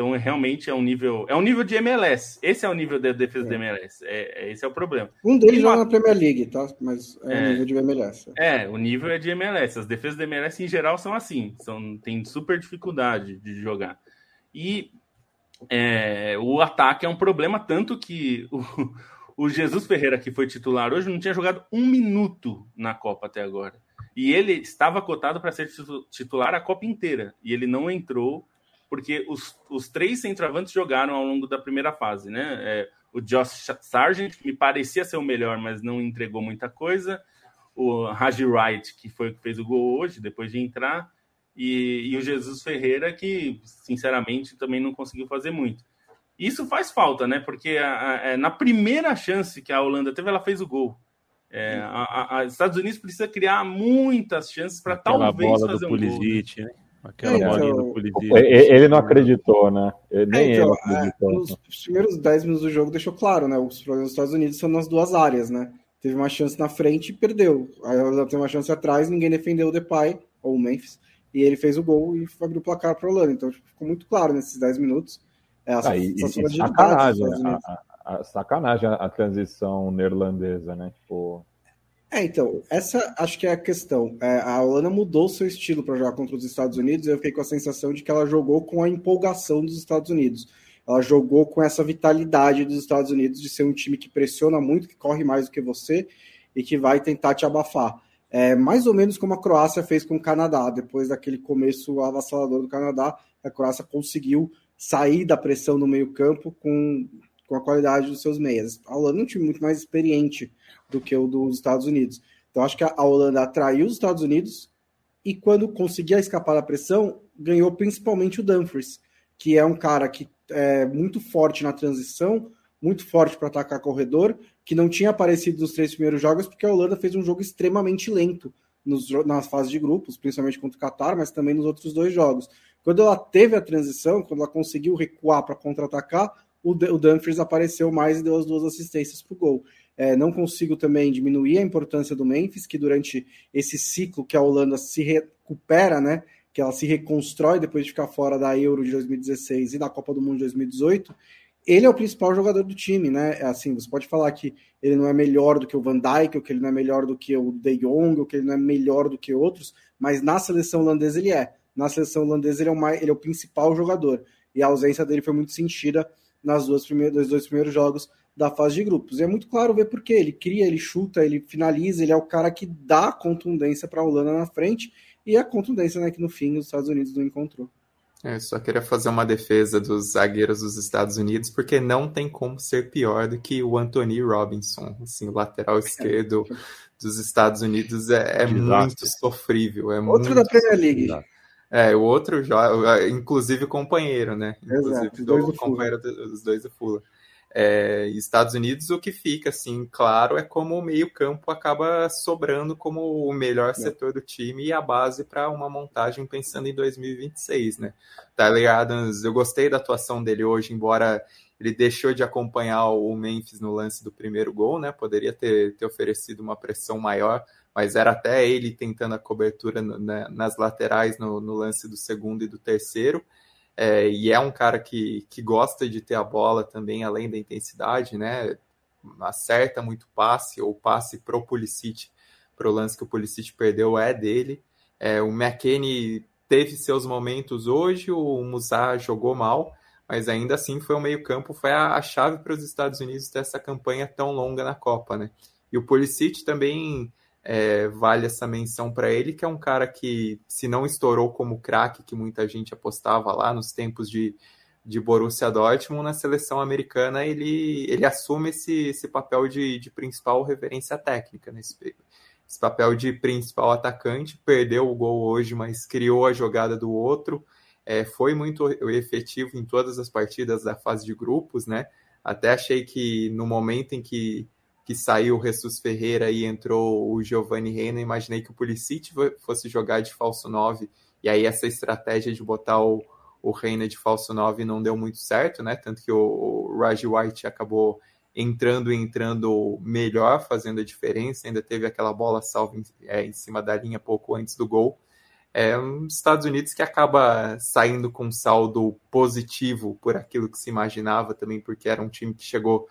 Então, é, realmente é um nível. É um nível de MLS. Esse é o nível da defesa é. da MLS. É, é, esse é o problema. Um deles joga na Premier League, tá? Mas é, é, o nível de MLS. É, o nível é de MLS. As defesas da MLS em geral são assim. São, tem super dificuldade de jogar. E é, o ataque é um problema, tanto que o, o Jesus Ferreira, que foi titular hoje, não tinha jogado um minuto na Copa até agora. E ele estava cotado para ser titular a Copa inteira. E ele não entrou, porque os, os três centroavantes jogaram ao longo da primeira fase, né? É, o Josh Sargent, que me parecia ser o melhor, mas não entregou muita coisa. O Raji Wright, que foi o que fez o gol hoje, depois de entrar. E, e o Jesus Ferreira, que, sinceramente, também não conseguiu fazer muito. Isso faz falta, né? Porque a, a, a, é, na primeira chance que a Holanda teve, ela fez o gol. É, a, Estados Unidos precisa criar muitas chances para talvez bola fazer do um Pulisic, gol. Né? Aquela é, bolinha então, do Pulisic. Ele não acreditou, né? Ele, nem é, então, ele acreditou. É, nos primeiros 10 minutos do jogo deixou claro, né? Os problemas dos Estados Unidos são nas duas áreas, né? Teve uma chance na frente e perdeu. Aí ela tem uma chance atrás, ninguém defendeu o Depay, ou o Memphis, e ele fez o gol e abriu o placar para a Holanda. Então tipo, ficou muito claro nesses 10 minutos é, a, ah, e, e sacanagem, a, a, a, sacanagem a, transição neerlandesa, né? Tipo... É, então, essa acho que é a questão. É, a Holanda mudou seu estilo para jogar contra os Estados Unidos e eu fiquei com a sensação de que ela jogou com a empolgação dos Estados Unidos. Ela jogou com essa vitalidade dos Estados Unidos de ser um time que pressiona muito, que corre mais do que você e que vai tentar te abafar. É, mais ou menos como a Croácia fez com o Canadá. Depois daquele começo avassalador do Canadá, a Croácia conseguiu sair da pressão no meio-campo com, com a qualidade dos seus meias. A Holanda é um time muito mais experiente do que o dos Estados Unidos. Então, acho que a Holanda atraiu os Estados Unidos e, quando conseguia escapar da pressão, ganhou principalmente o Dumfries, que é um cara que é muito forte na transição, muito forte para atacar corredor, que não tinha aparecido nos três primeiros jogos, porque a Holanda fez um jogo extremamente lento nos, nas fases de grupos, principalmente contra o Qatar, mas também nos outros dois jogos. Quando ela teve a transição, quando ela conseguiu recuar para contra-atacar, o, o Dumfries apareceu mais e deu as duas assistências para o gol. É, não consigo também diminuir a importância do Memphis, que durante esse ciclo que a Holanda se recupera, né, que ela se reconstrói depois de ficar fora da Euro de 2016 e da Copa do Mundo de 2018, ele é o principal jogador do time, né? É assim, você pode falar que ele não é melhor do que o Van Dijk, ou que ele não é melhor do que o De Jong, ou que ele não é melhor do que outros, mas na seleção holandesa ele é na seleção holandesa ele é, o mais, ele é o principal jogador. E a ausência dele foi muito sentida nas duas primeiras, nos dois primeiros jogos da fase de grupos. E é muito claro ver por quê. Ele cria, ele chuta, ele finaliza, ele é o cara que dá contundência para a Holanda na frente. E a contundência né, que no fim os Estados Unidos não encontrou. Eu só queria fazer uma defesa dos zagueiros dos Estados Unidos, porque não tem como ser pior do que o Anthony Robinson. Assim, o lateral esquerdo dos Estados Unidos é, é muito sofrível. É Outro muito da Premier League. É, o outro joga, inclusive companheiro, né? Inclusive Exato, do, dois companheiro dos dois do Fula. É, Estados Unidos, o que fica assim, claro, é como o meio-campo acaba sobrando como o melhor é. setor do time e a base para uma montagem pensando em 2026, né? Tyler Adams, eu gostei da atuação dele hoje, embora ele deixou de acompanhar o Memphis no lance do primeiro gol, né? Poderia ter, ter oferecido uma pressão maior mas era até ele tentando a cobertura no, né, nas laterais no, no, lance do segundo e do terceiro. É, e é um cara que, que gosta de ter a bola também, além da intensidade, né? acerta muito passe, ou passe pro Pulisic, pro lance que o Pulisic perdeu é dele. É, o McKennie teve seus momentos hoje, o Musa jogou mal, mas ainda assim foi o meio-campo, foi a, a chave para os Estados Unidos ter essa campanha tão longa na Copa, né? E o Pulisic também é, vale essa menção para ele, que é um cara que, se não estourou como craque, que muita gente apostava lá nos tempos de, de Borussia Dortmund, na seleção americana ele, ele assume esse, esse papel de, de principal referência técnica, né? esse, esse papel de principal atacante, perdeu o gol hoje, mas criou a jogada do outro, é, foi muito efetivo em todas as partidas da fase de grupos, né? Até achei que no momento em que, que saiu o Jesus Ferreira e entrou o Giovanni Reina, imaginei que o Pulisic fosse jogar de falso 9, e aí essa estratégia de botar o, o Reina de falso 9 não deu muito certo, né? Tanto que o, o Raj White acabou entrando e entrando melhor, fazendo a diferença, ainda teve aquela bola salva em, é, em cima da linha pouco antes do gol é um Estados Unidos que acaba saindo com saldo positivo por aquilo que se imaginava também, porque era um time que chegou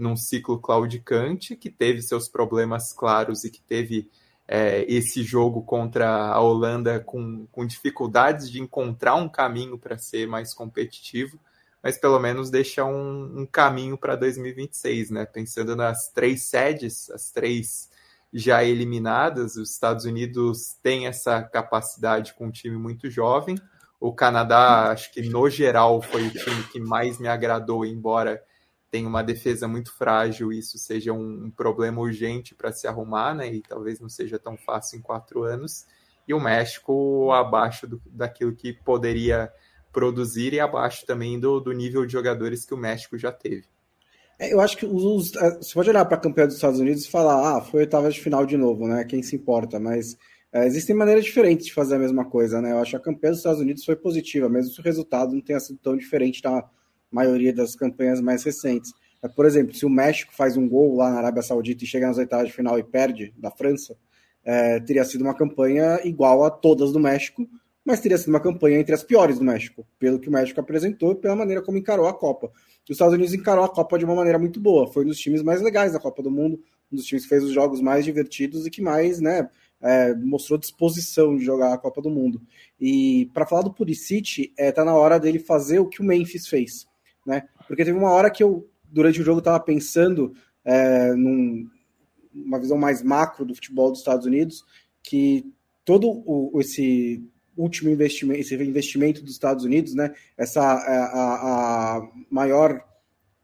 num ciclo claudicante, que teve seus problemas claros e que teve é, esse jogo contra a Holanda com, com dificuldades de encontrar um caminho para ser mais competitivo, mas pelo menos deixa um, um caminho para 2026, né? Pensando nas três sedes, as três já eliminadas. Os Estados Unidos têm essa capacidade com um time muito jovem. O Canadá, acho que no geral, foi o time que mais me agradou, embora tenha uma defesa muito frágil, isso seja um, um problema urgente para se arrumar, né? E talvez não seja tão fácil em quatro anos. E o México abaixo do, daquilo que poderia produzir e abaixo também do, do nível de jogadores que o México já teve. É, eu acho que os, é, você pode olhar para a campeã dos Estados Unidos e falar, ah, foi oitava de final de novo, né? Quem se importa? Mas é, existem maneiras diferentes de fazer a mesma coisa, né? Eu acho que a campanha dos Estados Unidos foi positiva, mesmo se o resultado não tenha sido tão diferente da maioria das campanhas mais recentes. É, por exemplo, se o México faz um gol lá na Arábia Saudita e chega nas oitavas de final e perde da França, é, teria sido uma campanha igual a todas do México, mas teria sido uma campanha entre as piores do México, pelo que o México apresentou e pela maneira como encarou a Copa. os Estados Unidos encarou a Copa de uma maneira muito boa, foi um dos times mais legais da Copa do Mundo, um dos times que fez os jogos mais divertidos e que mais né, é, mostrou disposição de jogar a Copa do Mundo. E para falar do Pulisic, é, tá na hora dele fazer o que o Memphis fez, né? Porque teve uma hora que eu, durante o jogo, estava pensando é, numa visão mais macro do futebol dos Estados Unidos, que todo o, esse último investimento, esse investimento dos Estados Unidos, né? Essa é, a, a maior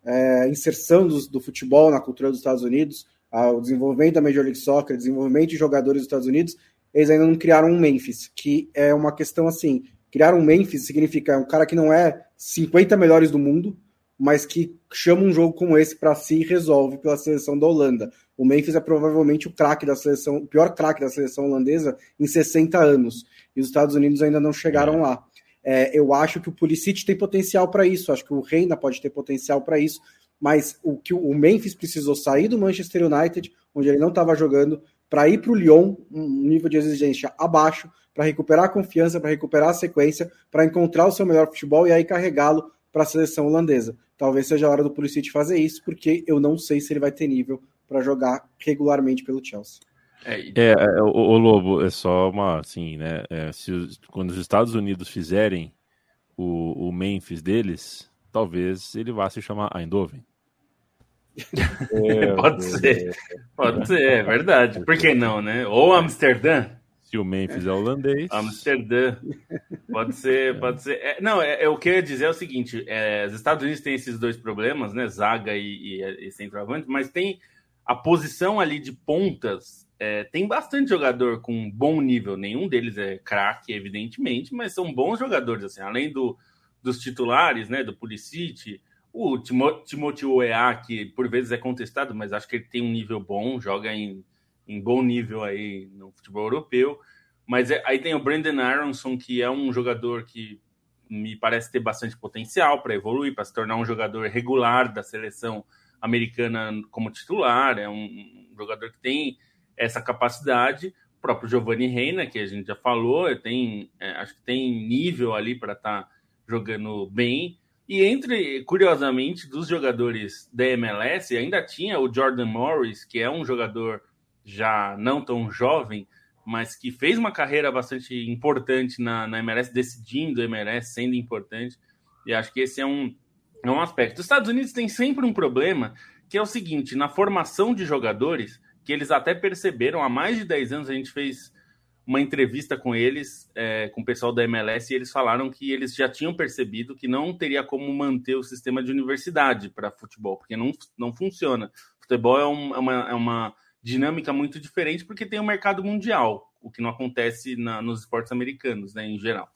é, inserção do, do, futebol na cultura dos Estados Unidos, o desenvolvimento da Major League Soccer, desenvolvimento de jogadores dos Estados Unidos, eles ainda não criaram um Memphis, que é uma questão assim. Criar um Memphis significa um cara que não é 50 melhores do mundo, mas que chama um jogo como esse para si e resolve pela seleção da Holanda. O Memphis é provavelmente o craque da seleção, o pior craque da seleção holandesa em 60 anos. E os Estados Unidos ainda não chegaram é. lá. É, eu acho que o Pulisic tem potencial para isso, acho que o Reina pode ter potencial para isso, mas o que o Memphis precisou sair do Manchester United, onde ele não estava jogando, para ir para o Lyon, um nível de exigência abaixo, para recuperar a confiança, para recuperar a sequência, para encontrar o seu melhor futebol e aí carregá-lo para a seleção holandesa. Talvez seja a hora do Pulisic fazer isso, porque eu não sei se ele vai ter nível para jogar regularmente pelo Chelsea. É, é, é o, o, Lobo, é só uma, assim, né? É, se os, quando os Estados Unidos fizerem o, o Memphis deles, talvez ele vá se chamar Eindhoven. pode ser, pode ser, é verdade. Por que não, né? Ou Amsterdã. Se o Memphis é holandês. Amsterdã. Pode ser, pode ser. É, não, é, é, o que eu ia dizer é o seguinte: é, os Estados Unidos têm esses dois problemas, né? Zaga e, e, e centroavante, mas tem a posição ali de pontas. É, tem bastante jogador com bom nível. Nenhum deles é craque, evidentemente, mas são bons jogadores, assim, além do, dos titulares, né? Do Pulisic, o Timothy Oea, que por vezes é contestado, mas acho que ele tem um nível bom, joga em em bom nível aí no futebol europeu. Mas é, aí tem o Brandon Aronson, que é um jogador que me parece ter bastante potencial para evoluir, para se tornar um jogador regular da seleção americana como titular. É um, jogador que tem essa capacidade. O próprio Giovanni Reina, que a gente já falou, tem, é, acho que tem nível ali para estar tá jogando bem. E entre, curiosamente, dos jogadores da MLS, ainda tinha o Jordan Morris, que é um jogador já não tão jovem, mas que fez uma carreira bastante importante na, na MLS, decidindo a MLS, sendo importante. E acho que esse é um, é um aspecto. Os Estados Unidos tem sempre um problema, que é o seguinte: na formação de jogadores, que eles até perceberam há mais de 10 anos, a gente fez uma entrevista com eles, é, com o pessoal da MLS, e eles falaram que eles já tinham percebido que não teria como manter o sistema de universidade para futebol, porque não, não funciona. Futebol é, um, é, uma, é uma dinâmica muito diferente, porque tem o um mercado mundial, o que não acontece na, nos esportes americanos, né, em geral.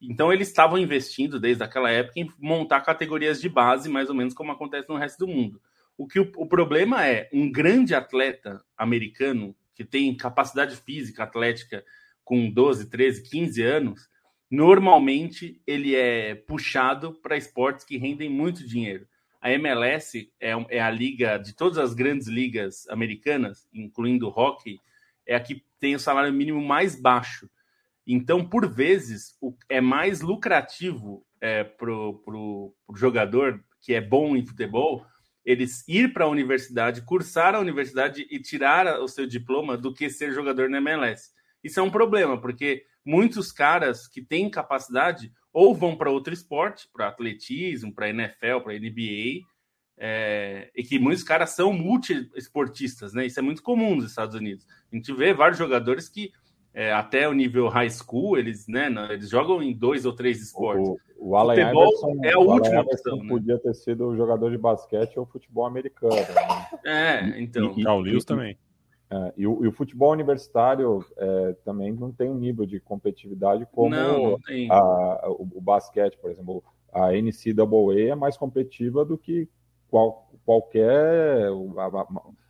Então, eles estavam investindo desde aquela época em montar categorias de base, mais ou menos como acontece no resto do mundo. O que o, o problema é um grande atleta americano que tem capacidade física, atlética, com 12, 13, 15 anos, normalmente ele é puxado para esportes que rendem muito dinheiro. A MLS é, é, a liga de todas as grandes ligas americanas, incluindo o hockey, é a que tem o salário mínimo mais baixo. Então, por vezes, o, é mais lucrativo é, para o jogador que é bom em futebol eles ir para a universidade, cursar a universidade e tirar o seu diploma do que ser jogador na MLS. Isso é um problema, porque muitos caras que têm capacidade ou vão para outro esporte, para atletismo, para NFL, para NBA, é, e que muitos caras são multiesportistas, né? Isso é muito comum nos Estados Unidos. A gente vê vários jogadores que é, até o nível high school, eles, né, eles jogam em dois ou três esportes. O, o Allen futebol Iverson, é a última opção. Né? Podia ter sido jogador de basquete ou futebol americano. Né? É, então. E, o Lewis também. É, e, o, e, o, futebol universitário é, também não tem um nível de competitividade como não, não a, o, o, basquete, por exemplo. A NCAA é mais competitiva do que qual, qualquer. A,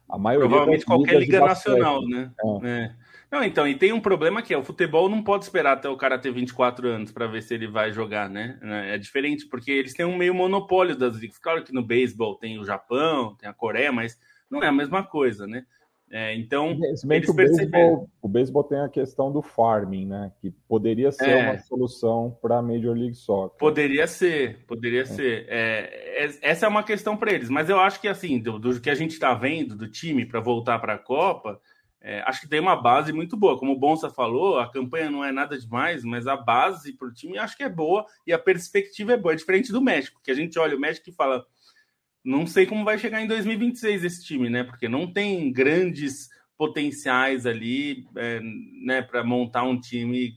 a maioria Provavelmente qualquer liga nacional, né? É. é. Não, então, e tem um problema que é o futebol não pode esperar até o cara ter 24 anos para ver se ele vai jogar, né? É diferente, porque eles têm um meio monopólio das ligas. Claro que no beisebol tem o Japão, tem a Coreia, mas não é a mesma coisa, né? É, então, o, beisebol, o beisebol tem a questão do farming, né? Que poderia ser é, uma solução para a Major League Soccer. Poderia ser, poderia é. ser. É, é essa é uma questão para eles, mas eu acho que assim, do, do que a gente está vendo do time para voltar para a Copa, é, acho que tem uma base muito boa. Como o Bonsa falou, a campanha não é nada demais, mas a base para o time acho que é boa e a perspectiva é boa. É diferente do México, que a gente olha o México e fala: não sei como vai chegar em 2026 esse time, né? Porque não tem grandes potenciais ali é, né, para montar um time.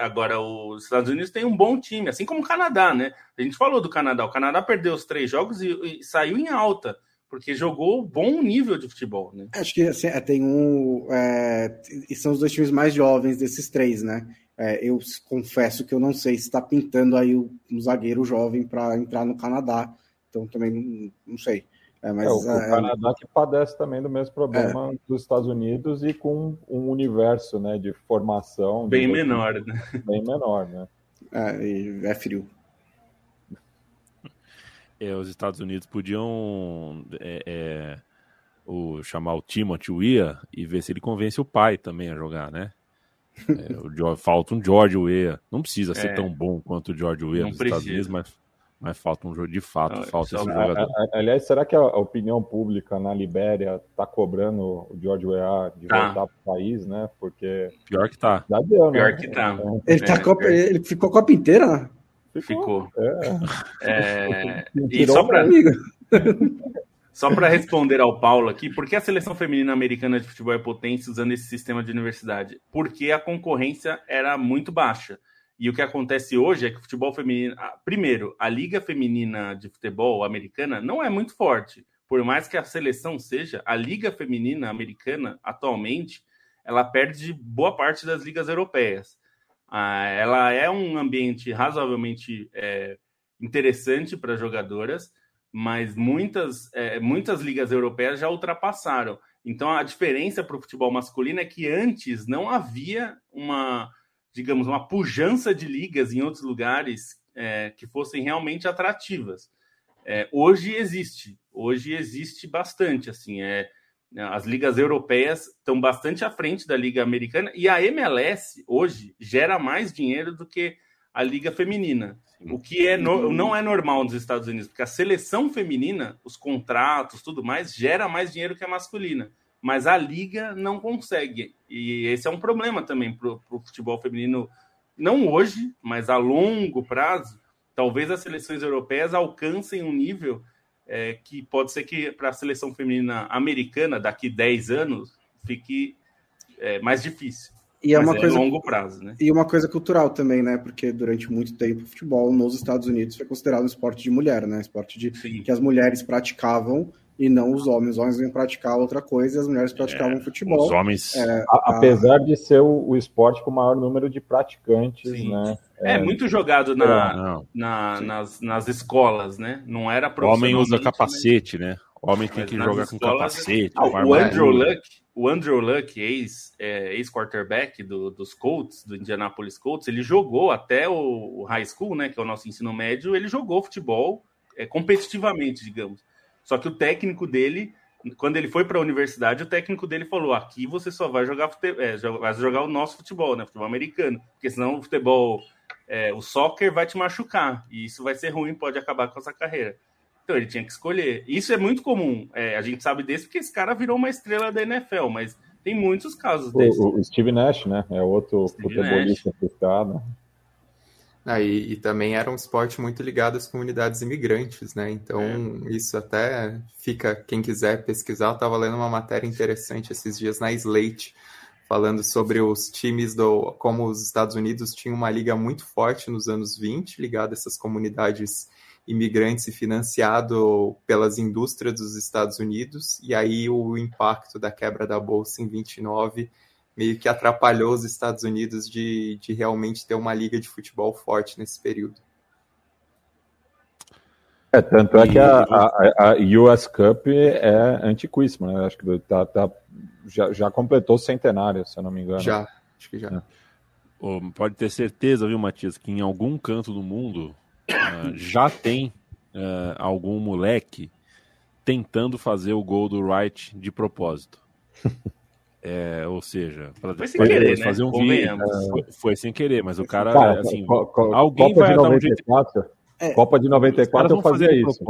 Agora, os Estados Unidos tem um bom time, assim como o Canadá, né? A gente falou do Canadá. O Canadá perdeu os três jogos e, e saiu em alta porque jogou bom nível de futebol, né? Acho que assim, é, tem um. É, são os dois times mais jovens desses três, né? É, eu confesso que eu não sei se está pintando aí um zagueiro jovem para entrar no Canadá. Então também não, não sei. É, mas, é, o, é, Canadá que padece também do mesmo problema é. dos Estados Unidos e com um universo né, de formação. Bem de menor, né? Bem menor, né? É, é frio é, os Estados Unidos podiam é, é, o, chamar o Timothy Weah e ver se ele convence o pai também a jogar, né? É, o, falta um George Weah. Não precisa ser é. tão bom quanto o George Weah nos Estados Unidos, mas, mas falta um jogo de fato, Não, falta esse jogador. Aliás, será que a opinião pública na Libéria está cobrando o George Weah de tá. voltar para o país, né? Porque pior que tá. Deu, né? Pior que tá. Ele, tá Copa, ele ficou a Copa inteira, né? Ficou. É. É... E só para só para responder ao Paulo aqui, por que a seleção feminina americana de futebol é potência usando esse sistema de universidade? Porque a concorrência era muito baixa. E o que acontece hoje é que o futebol feminino. Primeiro, a Liga Feminina de Futebol americana não é muito forte. Por mais que a seleção seja, a Liga Feminina americana, atualmente, ela perde boa parte das ligas europeias. Ah, ela é um ambiente razoavelmente é, interessante para jogadoras, mas muitas, é, muitas ligas europeias já ultrapassaram. Então a diferença para o futebol masculino é que antes não havia uma, digamos, uma pujança de ligas em outros lugares é, que fossem realmente atrativas. É, hoje existe, hoje existe bastante, assim, é, né, as ligas europeias estão bastante à frente da liga americana e a MLS hoje gera mais dinheiro do que a liga feminina. O que é no, não é normal nos Estados Unidos, porque a seleção feminina, os contratos, tudo mais, gera mais dinheiro que a masculina. Mas a liga não consegue. E esse é um problema também para o futebol feminino, não hoje, mas a longo prazo. Talvez as seleções europeias alcancem um nível é, que pode ser que para a seleção feminina americana, daqui 10 anos, fique é, mais difícil. E é uma é coisa longo prazo, né? E uma coisa cultural também, né? Porque durante muito tempo o futebol nos Estados Unidos foi considerado um esporte de mulher, né? Esporte de Sim. que as mulheres praticavam e não os homens. Os homens iam praticar outra coisa e as mulheres praticavam é, futebol. Os homens. É, a... Apesar de ser o, o, esporte com o maior número de praticantes, Sim. né? É, é, muito jogado na, na nas, nas escolas, né? Não era O homem usa capacete, né? O homem tem que jogar com capacete. Ah, o Andrew Luck, o Andrew Luck, ex-quarterback é, ex do, dos Colts, do Indianapolis Colts, ele jogou até o, o, high school, né, que é o nosso ensino médio, ele jogou futebol é, competitivamente, digamos. Só que o técnico dele, quando ele foi para a universidade, o técnico dele falou: aqui você só vai jogar, futebol, é, vai jogar o nosso futebol, né, futebol americano, porque senão o futebol, é, o soccer vai te machucar, e isso vai ser ruim, pode acabar com a sua carreira. Então ele tinha que escolher. Isso é muito comum. É, a gente sabe desse porque esse cara virou uma estrela da NFL, mas tem muitos casos desses. O, o Steve Nash, né? É outro Steve futebolista frustrado. Ah, e, e, também era um esporte muito ligado às comunidades imigrantes, né? Então, é. isso até fica, quem quiser pesquisar, eu estava lendo uma matéria interessante esses dias na Slate, falando sobre os times do. como os Estados Unidos tinham uma liga muito forte nos anos 20, ligada a essas comunidades imigrantes e financiado pelas indústrias dos Estados Unidos, e aí o impacto da quebra da Bolsa em 29 meio que atrapalhou os Estados Unidos de, de realmente ter uma liga de futebol forte nesse período. É, tanto é que a, a, a US Cup é antiquíssima, né? Acho que tá, tá, já, já completou o centenário, se eu não me engano. Já, acho que já. É. Oh, pode ter certeza, viu, Matias, que em algum canto do mundo uh, já tem uh, algum moleque tentando fazer o gol do Wright de propósito. É, ou seja, pra, foi sem querer, né? fazer um vídeo. Foi, foi, sem querer, mas o cara, cara assim, co co alguém Copa vai dar um jeito. É, Copa de 94 eu fazia isso.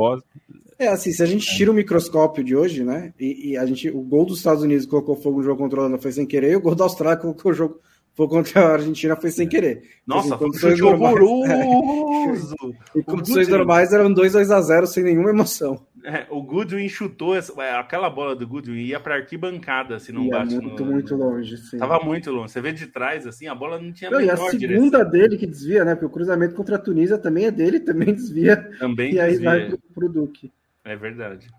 É assim, se a gente tira o microscópio de hoje, né? E, e, a gente, o gol dos Estados Unidos colocou fogo no jogo controlando foi sem querer, e o gol da Austrália colocou o jogo foi contra a Argentina foi sem querer. Nossa, assim, condições normais, é, em condições normais eram 2 2 a 0 sem nenhuma emoção. É, o Goodwin chutou essa, é, aquela bola do Goodwin ia para arquibancada se não ia bate muito no, muito longe, sim. Tava muito longe. Você vê de trás assim, a bola não tinha não, E a segunda direção. dele que desvia, né? Porque o cruzamento contra a Tunísia também é dele, também desvia. Também e aí desvia. vai pro, pro Duque. É verdade.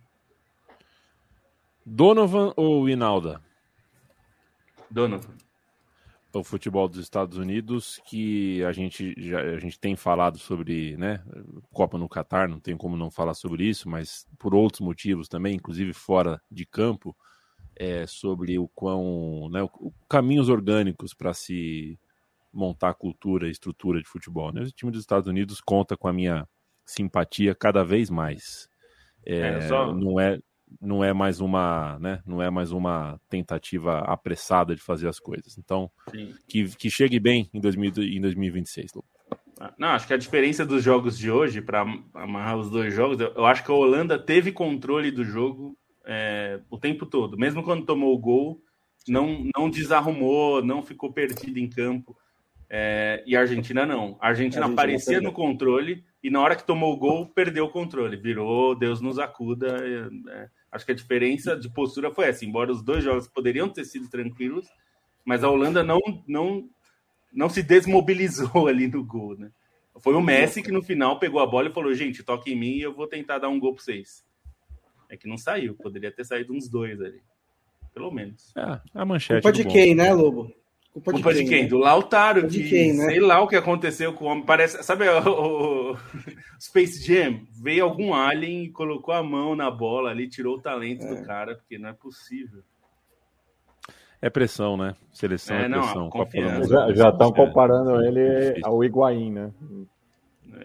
Donovan ou Inalda? Donovan o futebol dos Estados Unidos, que a gente já a gente tem falado sobre, né, Copa no Catar, não tem como não falar sobre isso, mas por outros motivos também, inclusive fora de campo, é, sobre o quão, né, o, caminhos orgânicos para se montar cultura e estrutura de futebol. Né? O time dos Estados Unidos conta com a minha simpatia cada vez mais. É, é, só... Não é não é mais uma, né, não é mais uma tentativa apressada de fazer as coisas. Então, que, que chegue bem em, 2000, em 2026. Ah, não, acho que a diferença dos jogos de hoje, para amarrar os dois jogos, eu acho que a Holanda teve controle do jogo é, o tempo todo. Mesmo quando tomou o gol, não, não desarrumou, não ficou perdido em campo. É, e a Argentina não. A Argentina, a Argentina no controle e na hora que tomou o gol, perdeu o controle. Virou Deus nos acuda. É, Acho que a diferença de postura foi essa. Embora os dois jogos poderiam ter sido tranquilos, mas a Holanda não, não, não se desmobilizou ali no gol, né? Foi o Messi que no final pegou a bola e falou: gente, toque em mim e eu vou tentar dar um gol para vocês. É que não saiu, poderia ter saído uns dois ali. Pelo menos. É, a manchete. Culpa de quem, né, Lobo? Culpa, Culpa de, quem, de quem? Né? Do Lautaro, que quem, né? sei lá o que aconteceu com o homem. Parece, sabe o, o, Space Jam? Veio algum alien e colocou a mão na bola ali, tirou o talento é. do cara, porque não é possível. É pressão, né? Seleção é, é pressão. já estão comparando ele ao Higuaín, né?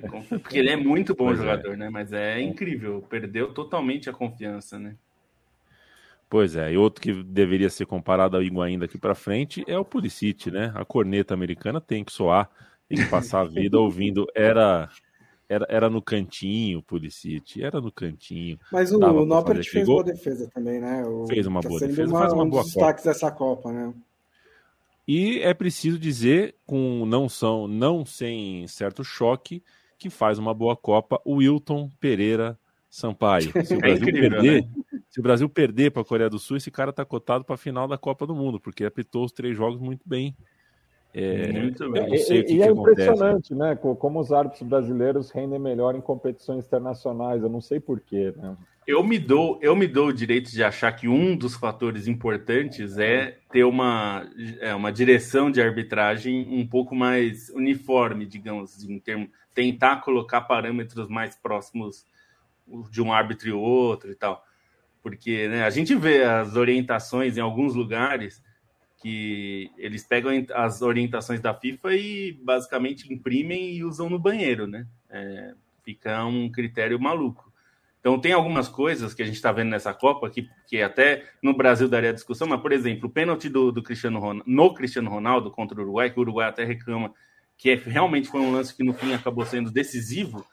É, porque ele é muito bom pois é. jogador, né? Mas é incrível, perdeu totalmente a confiança, né? Pois é, e outro que deveria ser comparado ao Higuaín daqui para frente é o Pulisic, né? A corneta americana tem que soar Tem que passar a vida ouvindo. Era era, era no cantinho, Pulisic, era no cantinho. Mas o, o Noppert fez boa defesa também, né? O, fez uma tá boa defesa, uma, faz uma um boa dos destaques dessa Copa, né? E é preciso dizer, com não são não sem certo choque, que faz uma boa Copa o Wilton Pereira Sampaio. Se o é Brasil é incrível, perder, né? Se o Brasil perder para a Coreia do Sul, esse cara está cotado para a final da Copa do Mundo, porque apitou os três jogos muito bem. É, muito bem. E, e, e é impressionante, né? Como os árbitros brasileiros rendem melhor em competições internacionais. Eu não sei porquê, né? Eu me dou, eu me dou o direito de achar que um dos fatores importantes é ter uma, é, uma direção de arbitragem um pouco mais uniforme, digamos, em termos, tentar colocar parâmetros mais próximos de um árbitro e outro e tal. Porque né, a gente vê as orientações em alguns lugares que eles pegam as orientações da FIFA e basicamente imprimem e usam no banheiro, né? É, fica um critério maluco. Então tem algumas coisas que a gente está vendo nessa Copa que, que até no Brasil daria discussão, mas por exemplo, o pênalti do, do Cristiano Ronaldo, no Cristiano Ronaldo contra o Uruguai, que o Uruguai até reclama que é, realmente foi um lance que no fim acabou sendo decisivo,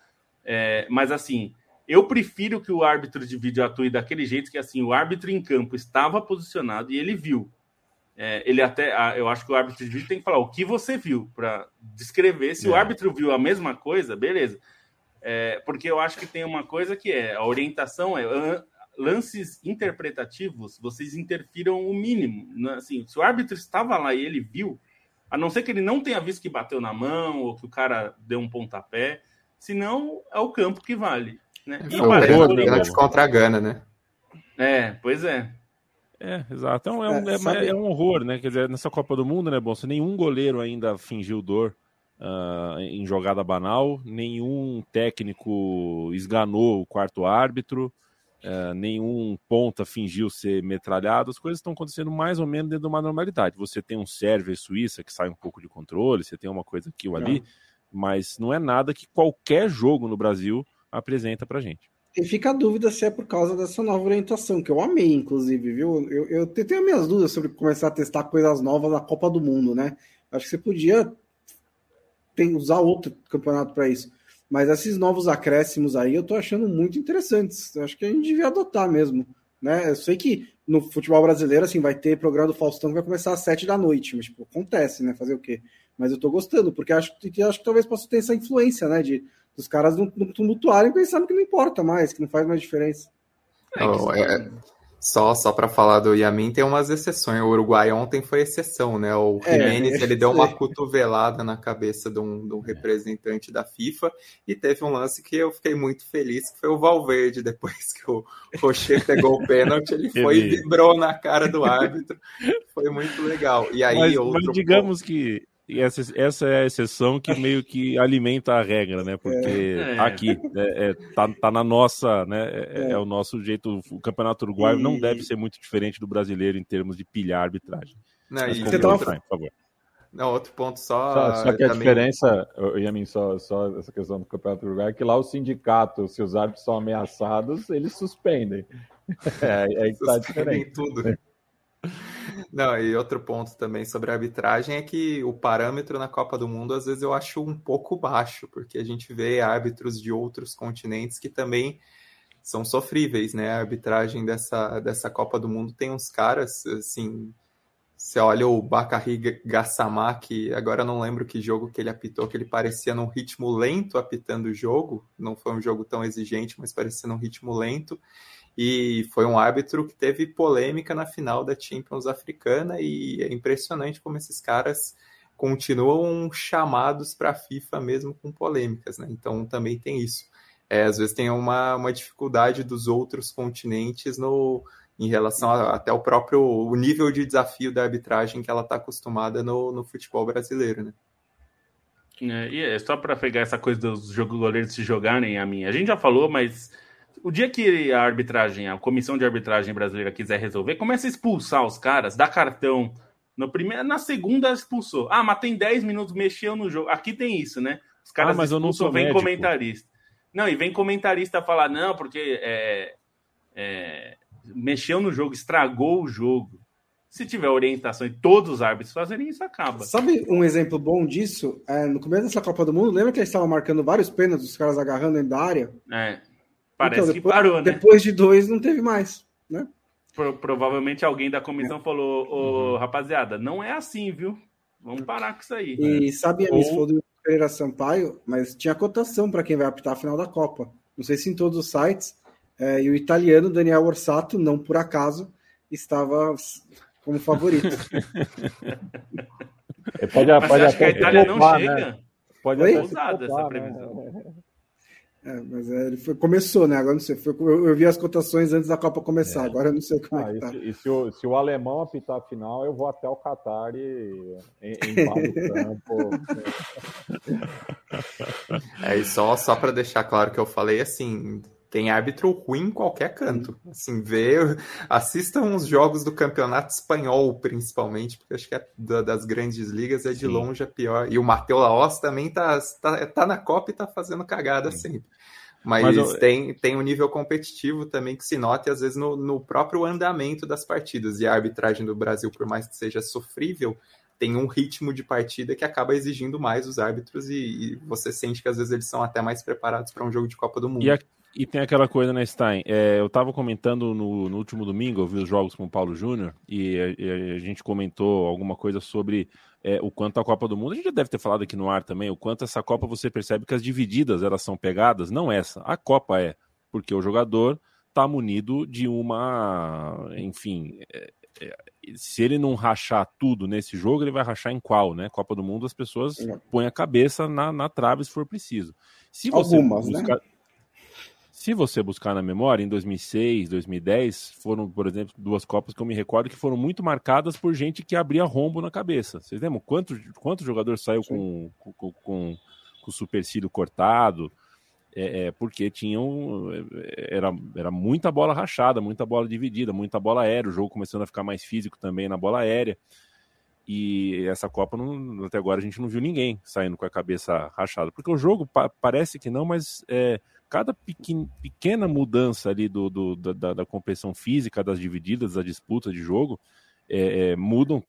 é, mas assim, eu prefiro que o árbitro de vídeo atue daquele jeito que assim, o árbitro em campo estava posicionado e ele viu é, ele até, eu acho que o árbitro de vídeo tem que falar o que você viu para descrever. Se é. o árbitro viu a mesma coisa, beleza. É, porque eu acho que tem uma coisa que é a orientação é lances interpretativos, vocês interfiram o mínimo. Né? Assim, se o árbitro estava lá e ele viu, a não ser que ele não tenha visto que bateu na mão ou que o cara deu um pontapé, senão é o campo que vale. Né? E o parece, contra a Gana, né? É, pois é. É, exato. É um, é, um, é, é, um horror, né? Quer dizer, nessa Copa do Mundo, né, Bolsa? Nenhum goleiro ainda fingiu dor uh, em jogada banal, nenhum técnico esganou o quarto árbitro, uh, nenhum ponta fingiu ser metralhado. As coisas estão acontecendo mais ou menos dentro de uma normalidade. Você tem um Sérvia e Suíça que sai um pouco de controle, você tem uma coisa aqui ou ali, mas não é nada que qualquer jogo no Brasil apresenta pra gente. E fica a dúvida se é por causa dessa nova orientação, que eu amei, inclusive, viu? Eu, eu tenho minhas dúvidas sobre começar a testar coisas novas na Copa do Mundo, né? Acho que você podia usar outro campeonato para isso. Mas esses novos acréscimos aí eu tô achando muito interessantes. Acho que a gente devia adotar mesmo. Né? Eu sei que no futebol brasileiro, assim, vai ter programa do Faustão que vai começar às sete da noite, mas tipo, acontece, né? Fazer o quê? Mas eu tô gostando, porque acho, acho que talvez possa ter essa influência, né? De os caras não, não tumultuarem pensando que não importa mais, que não faz mais diferença. Oh, é, só só para falar do Yamin, tem umas exceções. O Uruguai ontem foi exceção, né? O é, Jimenez, é, ele deu uma cotovelada na cabeça de um, de um, representante da FIFA e teve um lance que eu fiquei muito feliz, que foi o Valverde, depois que o Rocher pegou o pênalti, ele foi e vibrou na cara do árbitro. Foi muito legal. E aí, mas, mas digamos que e essa, essa é a exceção que meio que alimenta a regra, né? Porque é. aqui é, é, tá, tá na nossa, né? É, é, é o nosso jeito. O campeonato uruguaio e... não deve ser muito diferente do brasileiro em termos de pilhar arbitragem. Não, Mas, e você tava... por favor. Não, outro ponto só. Só, só que a também... diferença, Yamin, só, só essa questão do Campeonato Uruguai, é que lá o sindicato, se os árbitros são ameaçados, eles suspendem. É, aí que tá diferente. tudo. Não, e outro ponto também sobre a arbitragem é que o parâmetro na Copa do Mundo às vezes eu acho um pouco baixo, porque a gente vê árbitros de outros continentes que também são sofríveis, né? A arbitragem dessa, dessa Copa do Mundo tem uns caras, assim, você olha o Bakary Gassama, que agora não lembro que jogo que ele apitou, que ele parecia num ritmo lento apitando o jogo, não foi um jogo tão exigente, mas parecia num ritmo lento, e foi um árbitro que teve polêmica na final da Champions africana e é impressionante como esses caras continuam chamados para a FIFA mesmo com polêmicas, né? Então também tem isso. É, às vezes tem uma, uma dificuldade dos outros continentes no, em relação a, até o próprio o nível de desafio da arbitragem que ela está acostumada no, no futebol brasileiro, né? É, e é só para pegar essa coisa dos goleiros se jogarem a mim. A gente já falou, mas o dia que a arbitragem, a comissão de arbitragem brasileira quiser resolver, começa a expulsar os caras, dá cartão. No primeiro, na segunda expulsou. Ah, mas tem 10 minutos, mexeu no jogo. Aqui tem isso, né? Os caras ah, mas eu não sou vem médico. comentarista. Não, e vem comentarista falar, não, porque é, é, mexeu no jogo, estragou o jogo. Se tiver orientação e todos os árbitros fazerem isso, acaba. Sabe um exemplo bom disso? É, no começo dessa Copa do Mundo, lembra que eles estavam marcando vários pênaltis, os caras agarrando dentro da área? É. Parece Então, que depois, parou, né? Depois de dois, não teve mais, né? Pro- provavelmente alguém da comissão falou: Ô, rapaziada, não é assim, viu? Vamos parar com isso aí. E sabe, Amis, Ou- falou do Pereira Sampaio, mas tinha cotação para quem vai apitar a final da Copa. Não sei se em todos os sites. é, e o italiano Daniel Orsato, não por acaso, estava como favorito. Ele pode, Mas pode acha que a Itália não poupar, chega? né? Pode Oi? até se Ousada essa poupar, previsão. né? É, mas é, ele foi- começou, né? Agora não sei. foi- eu, eu vi as cotações antes da Copa começar, agora eu não sei como Ah, é e que tá. se, e se o, se o alemão apitar a final, eu vou até o Qatar e em, embalo o campo. É, e só, só para deixar claro que eu falei assim, tem árbitro ruim em qualquer canto. Assim, vê, assistam os jogos do campeonato espanhol, principalmente, porque acho que é da- das grandes ligas é de Sim. longe a pior. E o Matheus Laos também tá, tá, tá na Copa e tá fazendo cagada sempre. Mas, Mas eu- tem, tem um nível competitivo também que se nota, às vezes, no, no próprio andamento das partidas. E a arbitragem do Brasil, por mais que seja sofrível, tem um ritmo de partida que acaba exigindo mais os árbitros e, e você sente que às vezes eles são até mais preparados para um jogo de Copa do Mundo. E, a- e tem aquela coisa, né, Stein? É, eu estava comentando no, no último domingo, eu vi os jogos com o Paulo Júnior e a, a gente comentou alguma coisa sobre é, o quanto a Copa do Mundo, a gente já deve ter falado aqui no ar também, o quanto essa Copa você percebe que as divididas elas são pegadas, não essa, a Copa é, porque o jogador está munido de uma, enfim, é, é, se ele não rachar tudo nesse jogo, ele vai rachar em qual, né? Copa do Mundo as pessoas põem a cabeça na, na trave se for preciso. Se você Algumas, né? Se você buscar na memória, em 2006, 2010, foram, por exemplo, duas Copas que eu me recordo que foram muito marcadas por gente que abria rombo na cabeça. Vocês lembram quanto, quanto jogador saiu com, com, com, com o supercílio cortado? É, é, porque tinham. é, Era, era muita bola rachada, muita bola dividida, muita bola aérea. O jogo começando a ficar mais físico também na bola aérea. E essa Copa, não- até agora, a gente não viu ninguém saindo com a cabeça rachada. Porque o jogo pa- parece que não, mas é, cada pequen- pequena mudança ali do, do- da, da- competição física, das divididas, da disputa de jogo, é, é, mudam,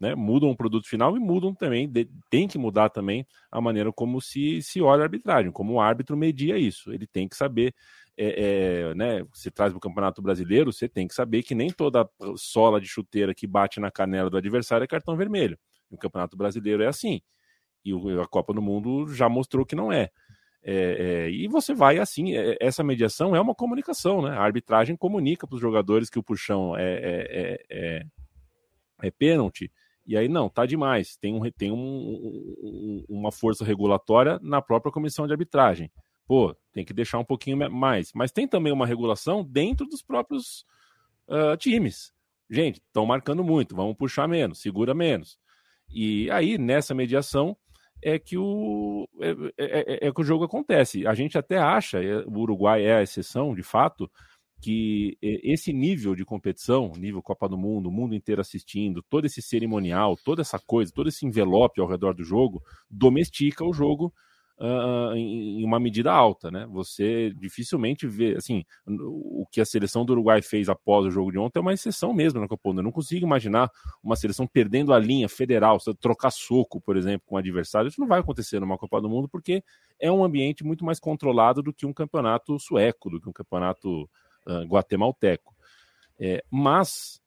né, mudam o produto final e mudam também, de- tem que mudar também a maneira como se, se olha a arbitragem, como o árbitro media isso. Ele tem que saber, é, é, né, você traz para o Campeonato Brasileiro, você tem que saber que nem toda sola de chuteira que bate na canela do adversário é cartão vermelho. O Campeonato Brasileiro é assim. E a Copa do Mundo já mostrou que não é. É, é, e você vai assim, é, essa mediação é uma comunicação, né? A arbitragem comunica para os jogadores que o puxão é, é, é, é, é pênalti, e aí não, tá demais. Tem, um, tem um, um- uma força regulatória na própria comissão de arbitragem. Pô, tem que deixar um pouquinho mais. Mas tem também uma regulação dentro dos próprios ah, times. Gente, estão marcando muito, vamos puxar menos, segura menos. E aí, nessa mediação, é que o é, é- é- é que o jogo acontece. A gente até acha, é, o Uruguai é a exceção, de fato, que é, esse nível de competição, nível Copa do Mundo, o mundo inteiro assistindo, todo esse cerimonial, toda essa coisa, todo esse envelope ao redor do jogo, domestica o jogo ah, em, em uma medida alta, né? Você dificilmente vê, assim, o que a seleção do Uruguai fez após o jogo de ontem é uma exceção mesmo na Copa do Mundo. Eu não consigo imaginar uma seleção perdendo a linha federal, trocar soco, por exemplo, com o adversário. Isso não vai acontecer numa Copa do Mundo porque é um ambiente muito mais controlado do que um campeonato sueco, do que um campeonato ah, guatemalteco. É, mas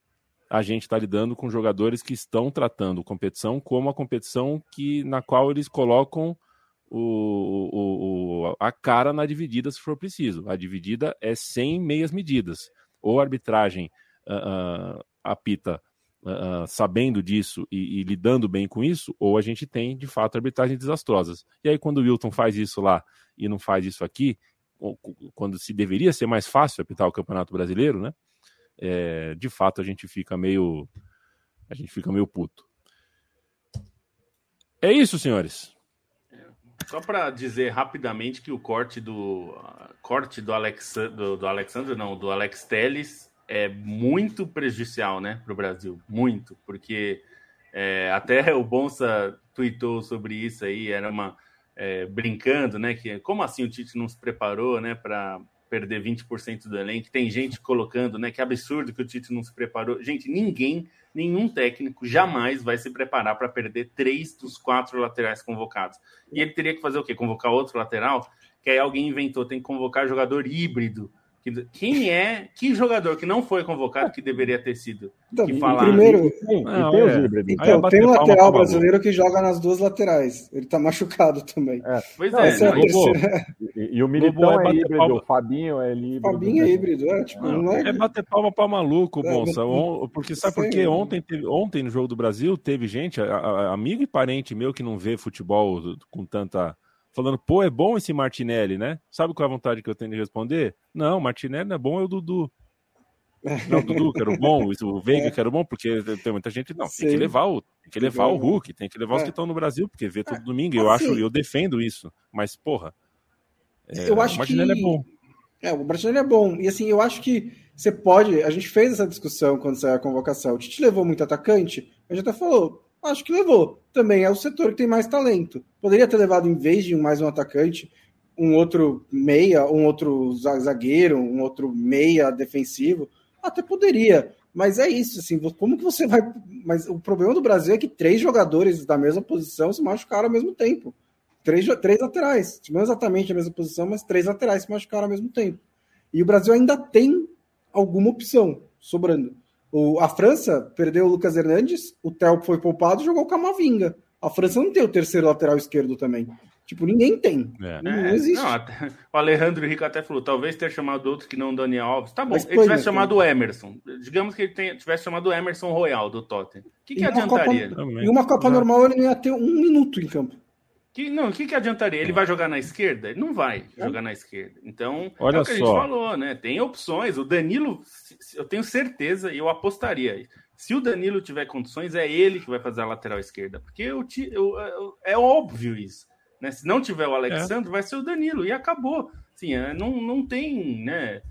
a gente está lidando com jogadores que estão tratando competição como a competição que, na qual eles colocam o, o- a cara na dividida se for preciso. A dividida é sem meias medidas. Ou a arbitragem ah, ah, apita ah, sabendo disso e, e lidando bem com isso, ou a gente tem, de fato, arbitragens desastrosas. E aí, quando o Wilton faz isso lá e não faz isso aqui, quando se deveria ser mais fácil apitar o Campeonato Brasileiro, né? é, de fato a gente fica meio a gente fica meio puto. É isso, senhores. Só para dizer rapidamente que o corte do corte do, Alex, do, do Alexandre, não, do Alex Teles é muito prejudicial, né, para o Brasil, muito, porque é, até o Bonsa tweetou sobre isso aí, era uma é, brincando, né, que como assim o Tite não se preparou, né, para perder 20% do elenco. Tem gente colocando, né? Que absurdo que o Tite não se preparou. Gente, ninguém, nenhum técnico jamais vai se preparar para perder três dos quatro laterais convocados. E ele teria que fazer o quê? Convocar outro lateral? Que aí alguém inventou, tem que convocar jogador híbrido quem é, que jogador que não foi convocado que deveria ter sido? Então, que falar... Primeiro, tem, não, tem, é. então, tem um lateral brasileiro que joga nas duas laterais. Ele tá machucado também. É. Pois não, é, não, é e, e, o Militão é, é híbrido, palma... o Fabinho é híbrido. Fabinho é híbrido, é, tipo, não, não é... é bater palma pra maluco, é, Bonsa. Porque sabe por quê? Ontem, teve, ontem no Jogo do Brasil teve gente, a, a, amigo e parente meu que não vê futebol com tanta falando, pô, é bom esse Martinelli, né? Sabe qual é a vontade que eu tenho de responder? Não, Martinelli não é bom, é o Dudu. Não, o Dudu que era o bom, o Veiga é. que era o bom, porque tem muita gente, não, Sim. tem que levar o, tem que levar o Hulk, tem que levar é. os que estão no Brasil, porque vê todo é. domingo, eu assim, acho, eu defendo isso, mas porra, é, eu acho o Martinelli que... é bom. É, o Martinelli é bom, e assim, eu acho que você pode, a gente fez essa discussão quando saiu a convocação, o Tite levou muito atacante, a gente até falou, Acho que levou. Também é o setor que tem mais talento. Poderia ter levado, em vez de mais um atacante, um outro meia, um outro zagueiro, um outro meia defensivo. Até poderia. Mas é isso, assim, como que você vai. Mas o problema do Brasil é que três jogadores da mesma posição se machucaram ao mesmo tempo. Três, três laterais. Não exatamente a mesma posição, mas três laterais se machucaram ao mesmo tempo. E o Brasil ainda tem alguma opção sobrando. O, a França perdeu o Lucas Hernandes, o Theo foi poupado e jogou o Camavinga. A França não tem o terceiro lateral esquerdo também. Tipo, ninguém tem. É. Não, é, existe. Não, até, o Alejandro Rico até falou: talvez ter chamado outro que não o Daniel Alves. Tá bom, Mas, ele tivesse chamado o Emerson. Digamos que ele tenha, tivesse chamado o Emerson Royal do Tottenham. O que, que adiantaria? Copa, em uma Copa não. normal ele não ia ter um minuto em campo. Que, não, o que, que adiantaria? Ele vai jogar na esquerda? Ele não vai é. jogar na esquerda. Então, Olha é o que só. a gente falou, né? Tem opções. O Danilo, eu tenho certeza e eu apostaria. Se o Danilo tiver condições, é ele que vai fazer a lateral esquerda. Porque eu, eu, é óbvio isso. Né? Se não tiver o Alexandre, é. vai ser o Danilo. E acabou. Sim, é, não, não tem, né?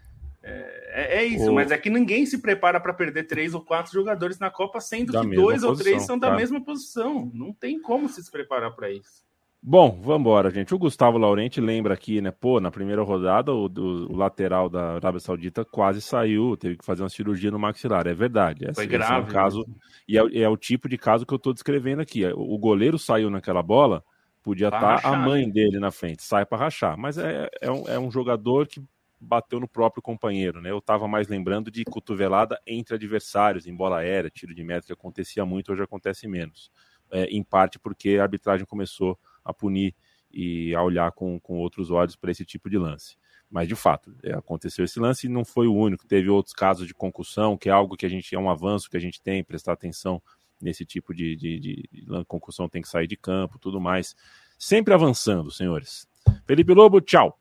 É, é isso, o... mas é que ninguém se prepara para perder três ou quatro jogadores na Copa, sendo da que dois posição, ou três são da mesma posição. Não tem como se preparar para isso. Bom, vamos embora, gente. O Gustavo Laurenti lembra aqui, né? Pô, na primeira rodada, o, o, lateral da Arábia Saudita quase saiu, teve que fazer uma cirurgia no maxilar. É verdade. Foi grave. É um caso, e é, é, o tipo de caso que eu estou descrevendo aqui. O goleiro saiu naquela bola, podia estar tá a mãe né? dele na frente, sai para rachar. Mas é, é, um, é um jogador que bateu no próprio companheiro, né? Eu estava mais lembrando de cotovelada entre adversários, em bola aérea, tiro de meta, que acontecia muito, hoje acontece menos. É, em parte porque a arbitragem começou a punir e a olhar com, com outros olhos para esse tipo de lance. Mas, de fato, é, aconteceu esse lance e não foi o único. Teve outros casos de concussão, que é algo que a gente é um avanço que a gente tem, prestar atenção nesse tipo de, de, de, de concussão, tem que sair de campo, tudo mais. Sempre avançando, senhores. Felipe Lobo, tchau.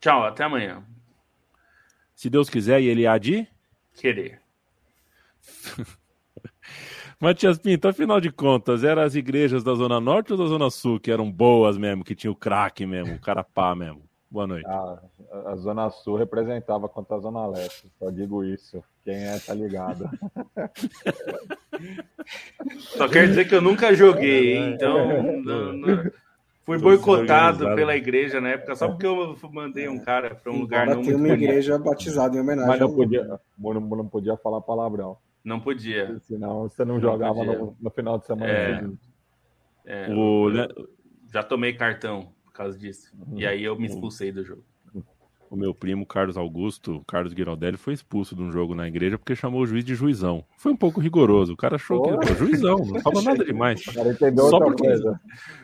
Tchau, até amanhã. Se Deus quiser e ele há de? Querer. Matias Pinto, afinal de contas, eram as igrejas da Zona Norte ou da Zona Sul que eram boas mesmo, que tinha o craque mesmo, o carapá mesmo? Boa noite. Ah, a Zona Sul representava contra a Zona Leste, só digo isso. Quem é, tá ligado. Só quer dizer que eu nunca joguei, então. Não, não... Fui boicotado pela igreja na época, só porque eu mandei um cara para um lugar não tem uma igreja batizada em homenagem. Mas não podia, não, não podia falar palavrão. Não podia. Senão você não, não jogava no, no, final de semana. É, é, o... Já tomei cartão por causa disso. Uhum. E aí eu me expulsei do jogo. O meu primo Carlos Augusto, Carlos Giraldelli, foi expulso de um jogo na igreja porque chamou o juiz de juizão. Foi um pouco rigoroso. O cara achou que era juizão, não falou nada demais. Só porque. Coisa.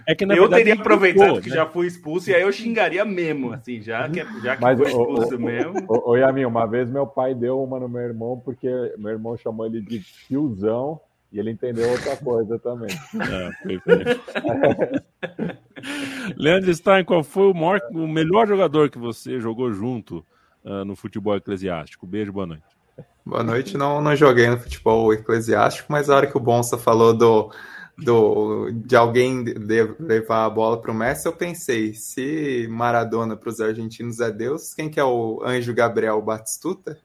É que, na eu verdade, teria aproveitado ficou, que né? já fui expulso e aí eu xingaria mesmo, assim, já que, já que Mas, foi expulso o, mesmo. Ô, ô, Yamin, uma vez meu pai deu uma no meu irmão porque meu irmão chamou ele de tiozão e ele entendeu outra coisa também. É, Leandro Stein, qual foi o, maior, o melhor jogador que você jogou junto uh, no futebol eclesiástico? Beijo, boa noite. Boa noite, não, não joguei no futebol eclesiástico, mas a hora que o Bonsa falou do, do, de alguém de, levar a bola para o Messi, eu pensei, se Maradona para os argentinos é Deus, quem que é o anjo Gabriel Batistuta?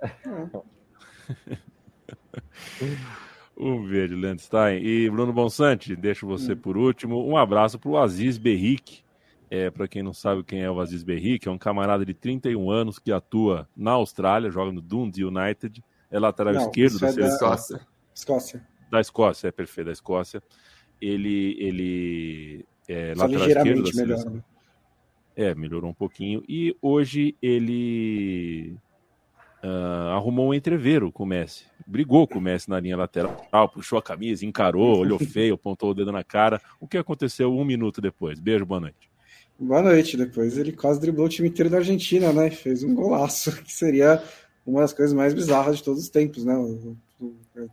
Um beijo, Landstein. E Bruno Bonsante, deixo você hum. por último. Um abraço para o Aziz Berrique, É, para quem não sabe quem é o Aziz Berri, que é um camarada de 31 anos que atua na Austrália, joga no Dundee United, é lateral Não, esquerdo isso da é da- Escócia. Escócia. da Escócia, é perfeito, da Escócia. Ele, ele é Só lateral esquerdo da melhor. né? É, melhorou um pouquinho. E hoje ele ah, arrumou um entreveiro com o Messi. Brigou com o Messi na linha lateral, puxou a camisa, encarou, olhou feio, apontou o dedo na cara. O que aconteceu um minuto depois? Beijo, boa noite. Boa noite. Depois ele quase driblou o time inteiro da Argentina, né? Fez um golaço, que seria uma das coisas mais bizarras de todos os tempos, né?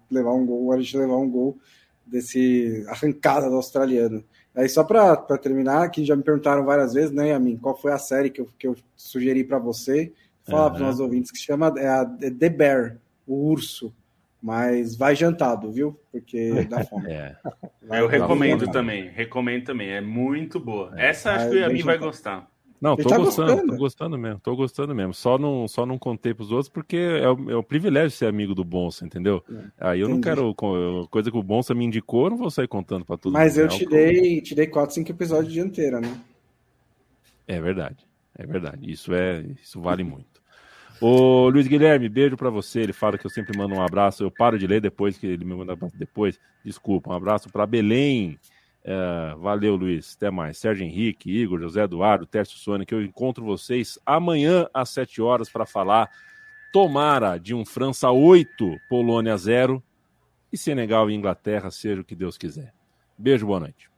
Levar um gol, a gente levar um gol desse arrancada do australiano. Aí só para terminar, que já me perguntaram várias vezes, né, Yamin, qual foi a série que eu, que eu sugeri para você? Falar para os nossos ouvintes que se chama é a The Bear, o urso. Mas vai jantado, viu? Porque dá fome. É. Eu recomendo jantado. também, recomendo também. É muito boa. Essa acho Ah, que a bem mim vai gostar. Não, tô tá gostando, gostando. tô gostando mesmo, tô gostando mesmo. Só não, só não contei pros outros porque é o, é o privilégio de ser amigo do Bonsa, entendeu? Aí eu não entendi. quero. co- Coisa que o Bonsa me indicou, eu não vou sair contando pra todo Mas mundo. eu É te que eu- dei, te dei 4, 5 episódios dianteira, né? É verdade, é verdade. Isso é, isso vale muito. Ô Luiz Guilherme, beijo pra você. Ele fala que eu sempre mando um abraço. Eu paro de ler depois que ele me manda depois. Desculpa, um abraço pra Belém. É, valeu, Luiz. Até mais. Sérgio Henrique, Igor, José Eduardo, Tércio Sônia, eu encontro vocês amanhã às 7 horas para falar tomara de um França 8, Polônia 0 e Senegal e Inglaterra, seja o que Deus quiser. Beijo, boa noite.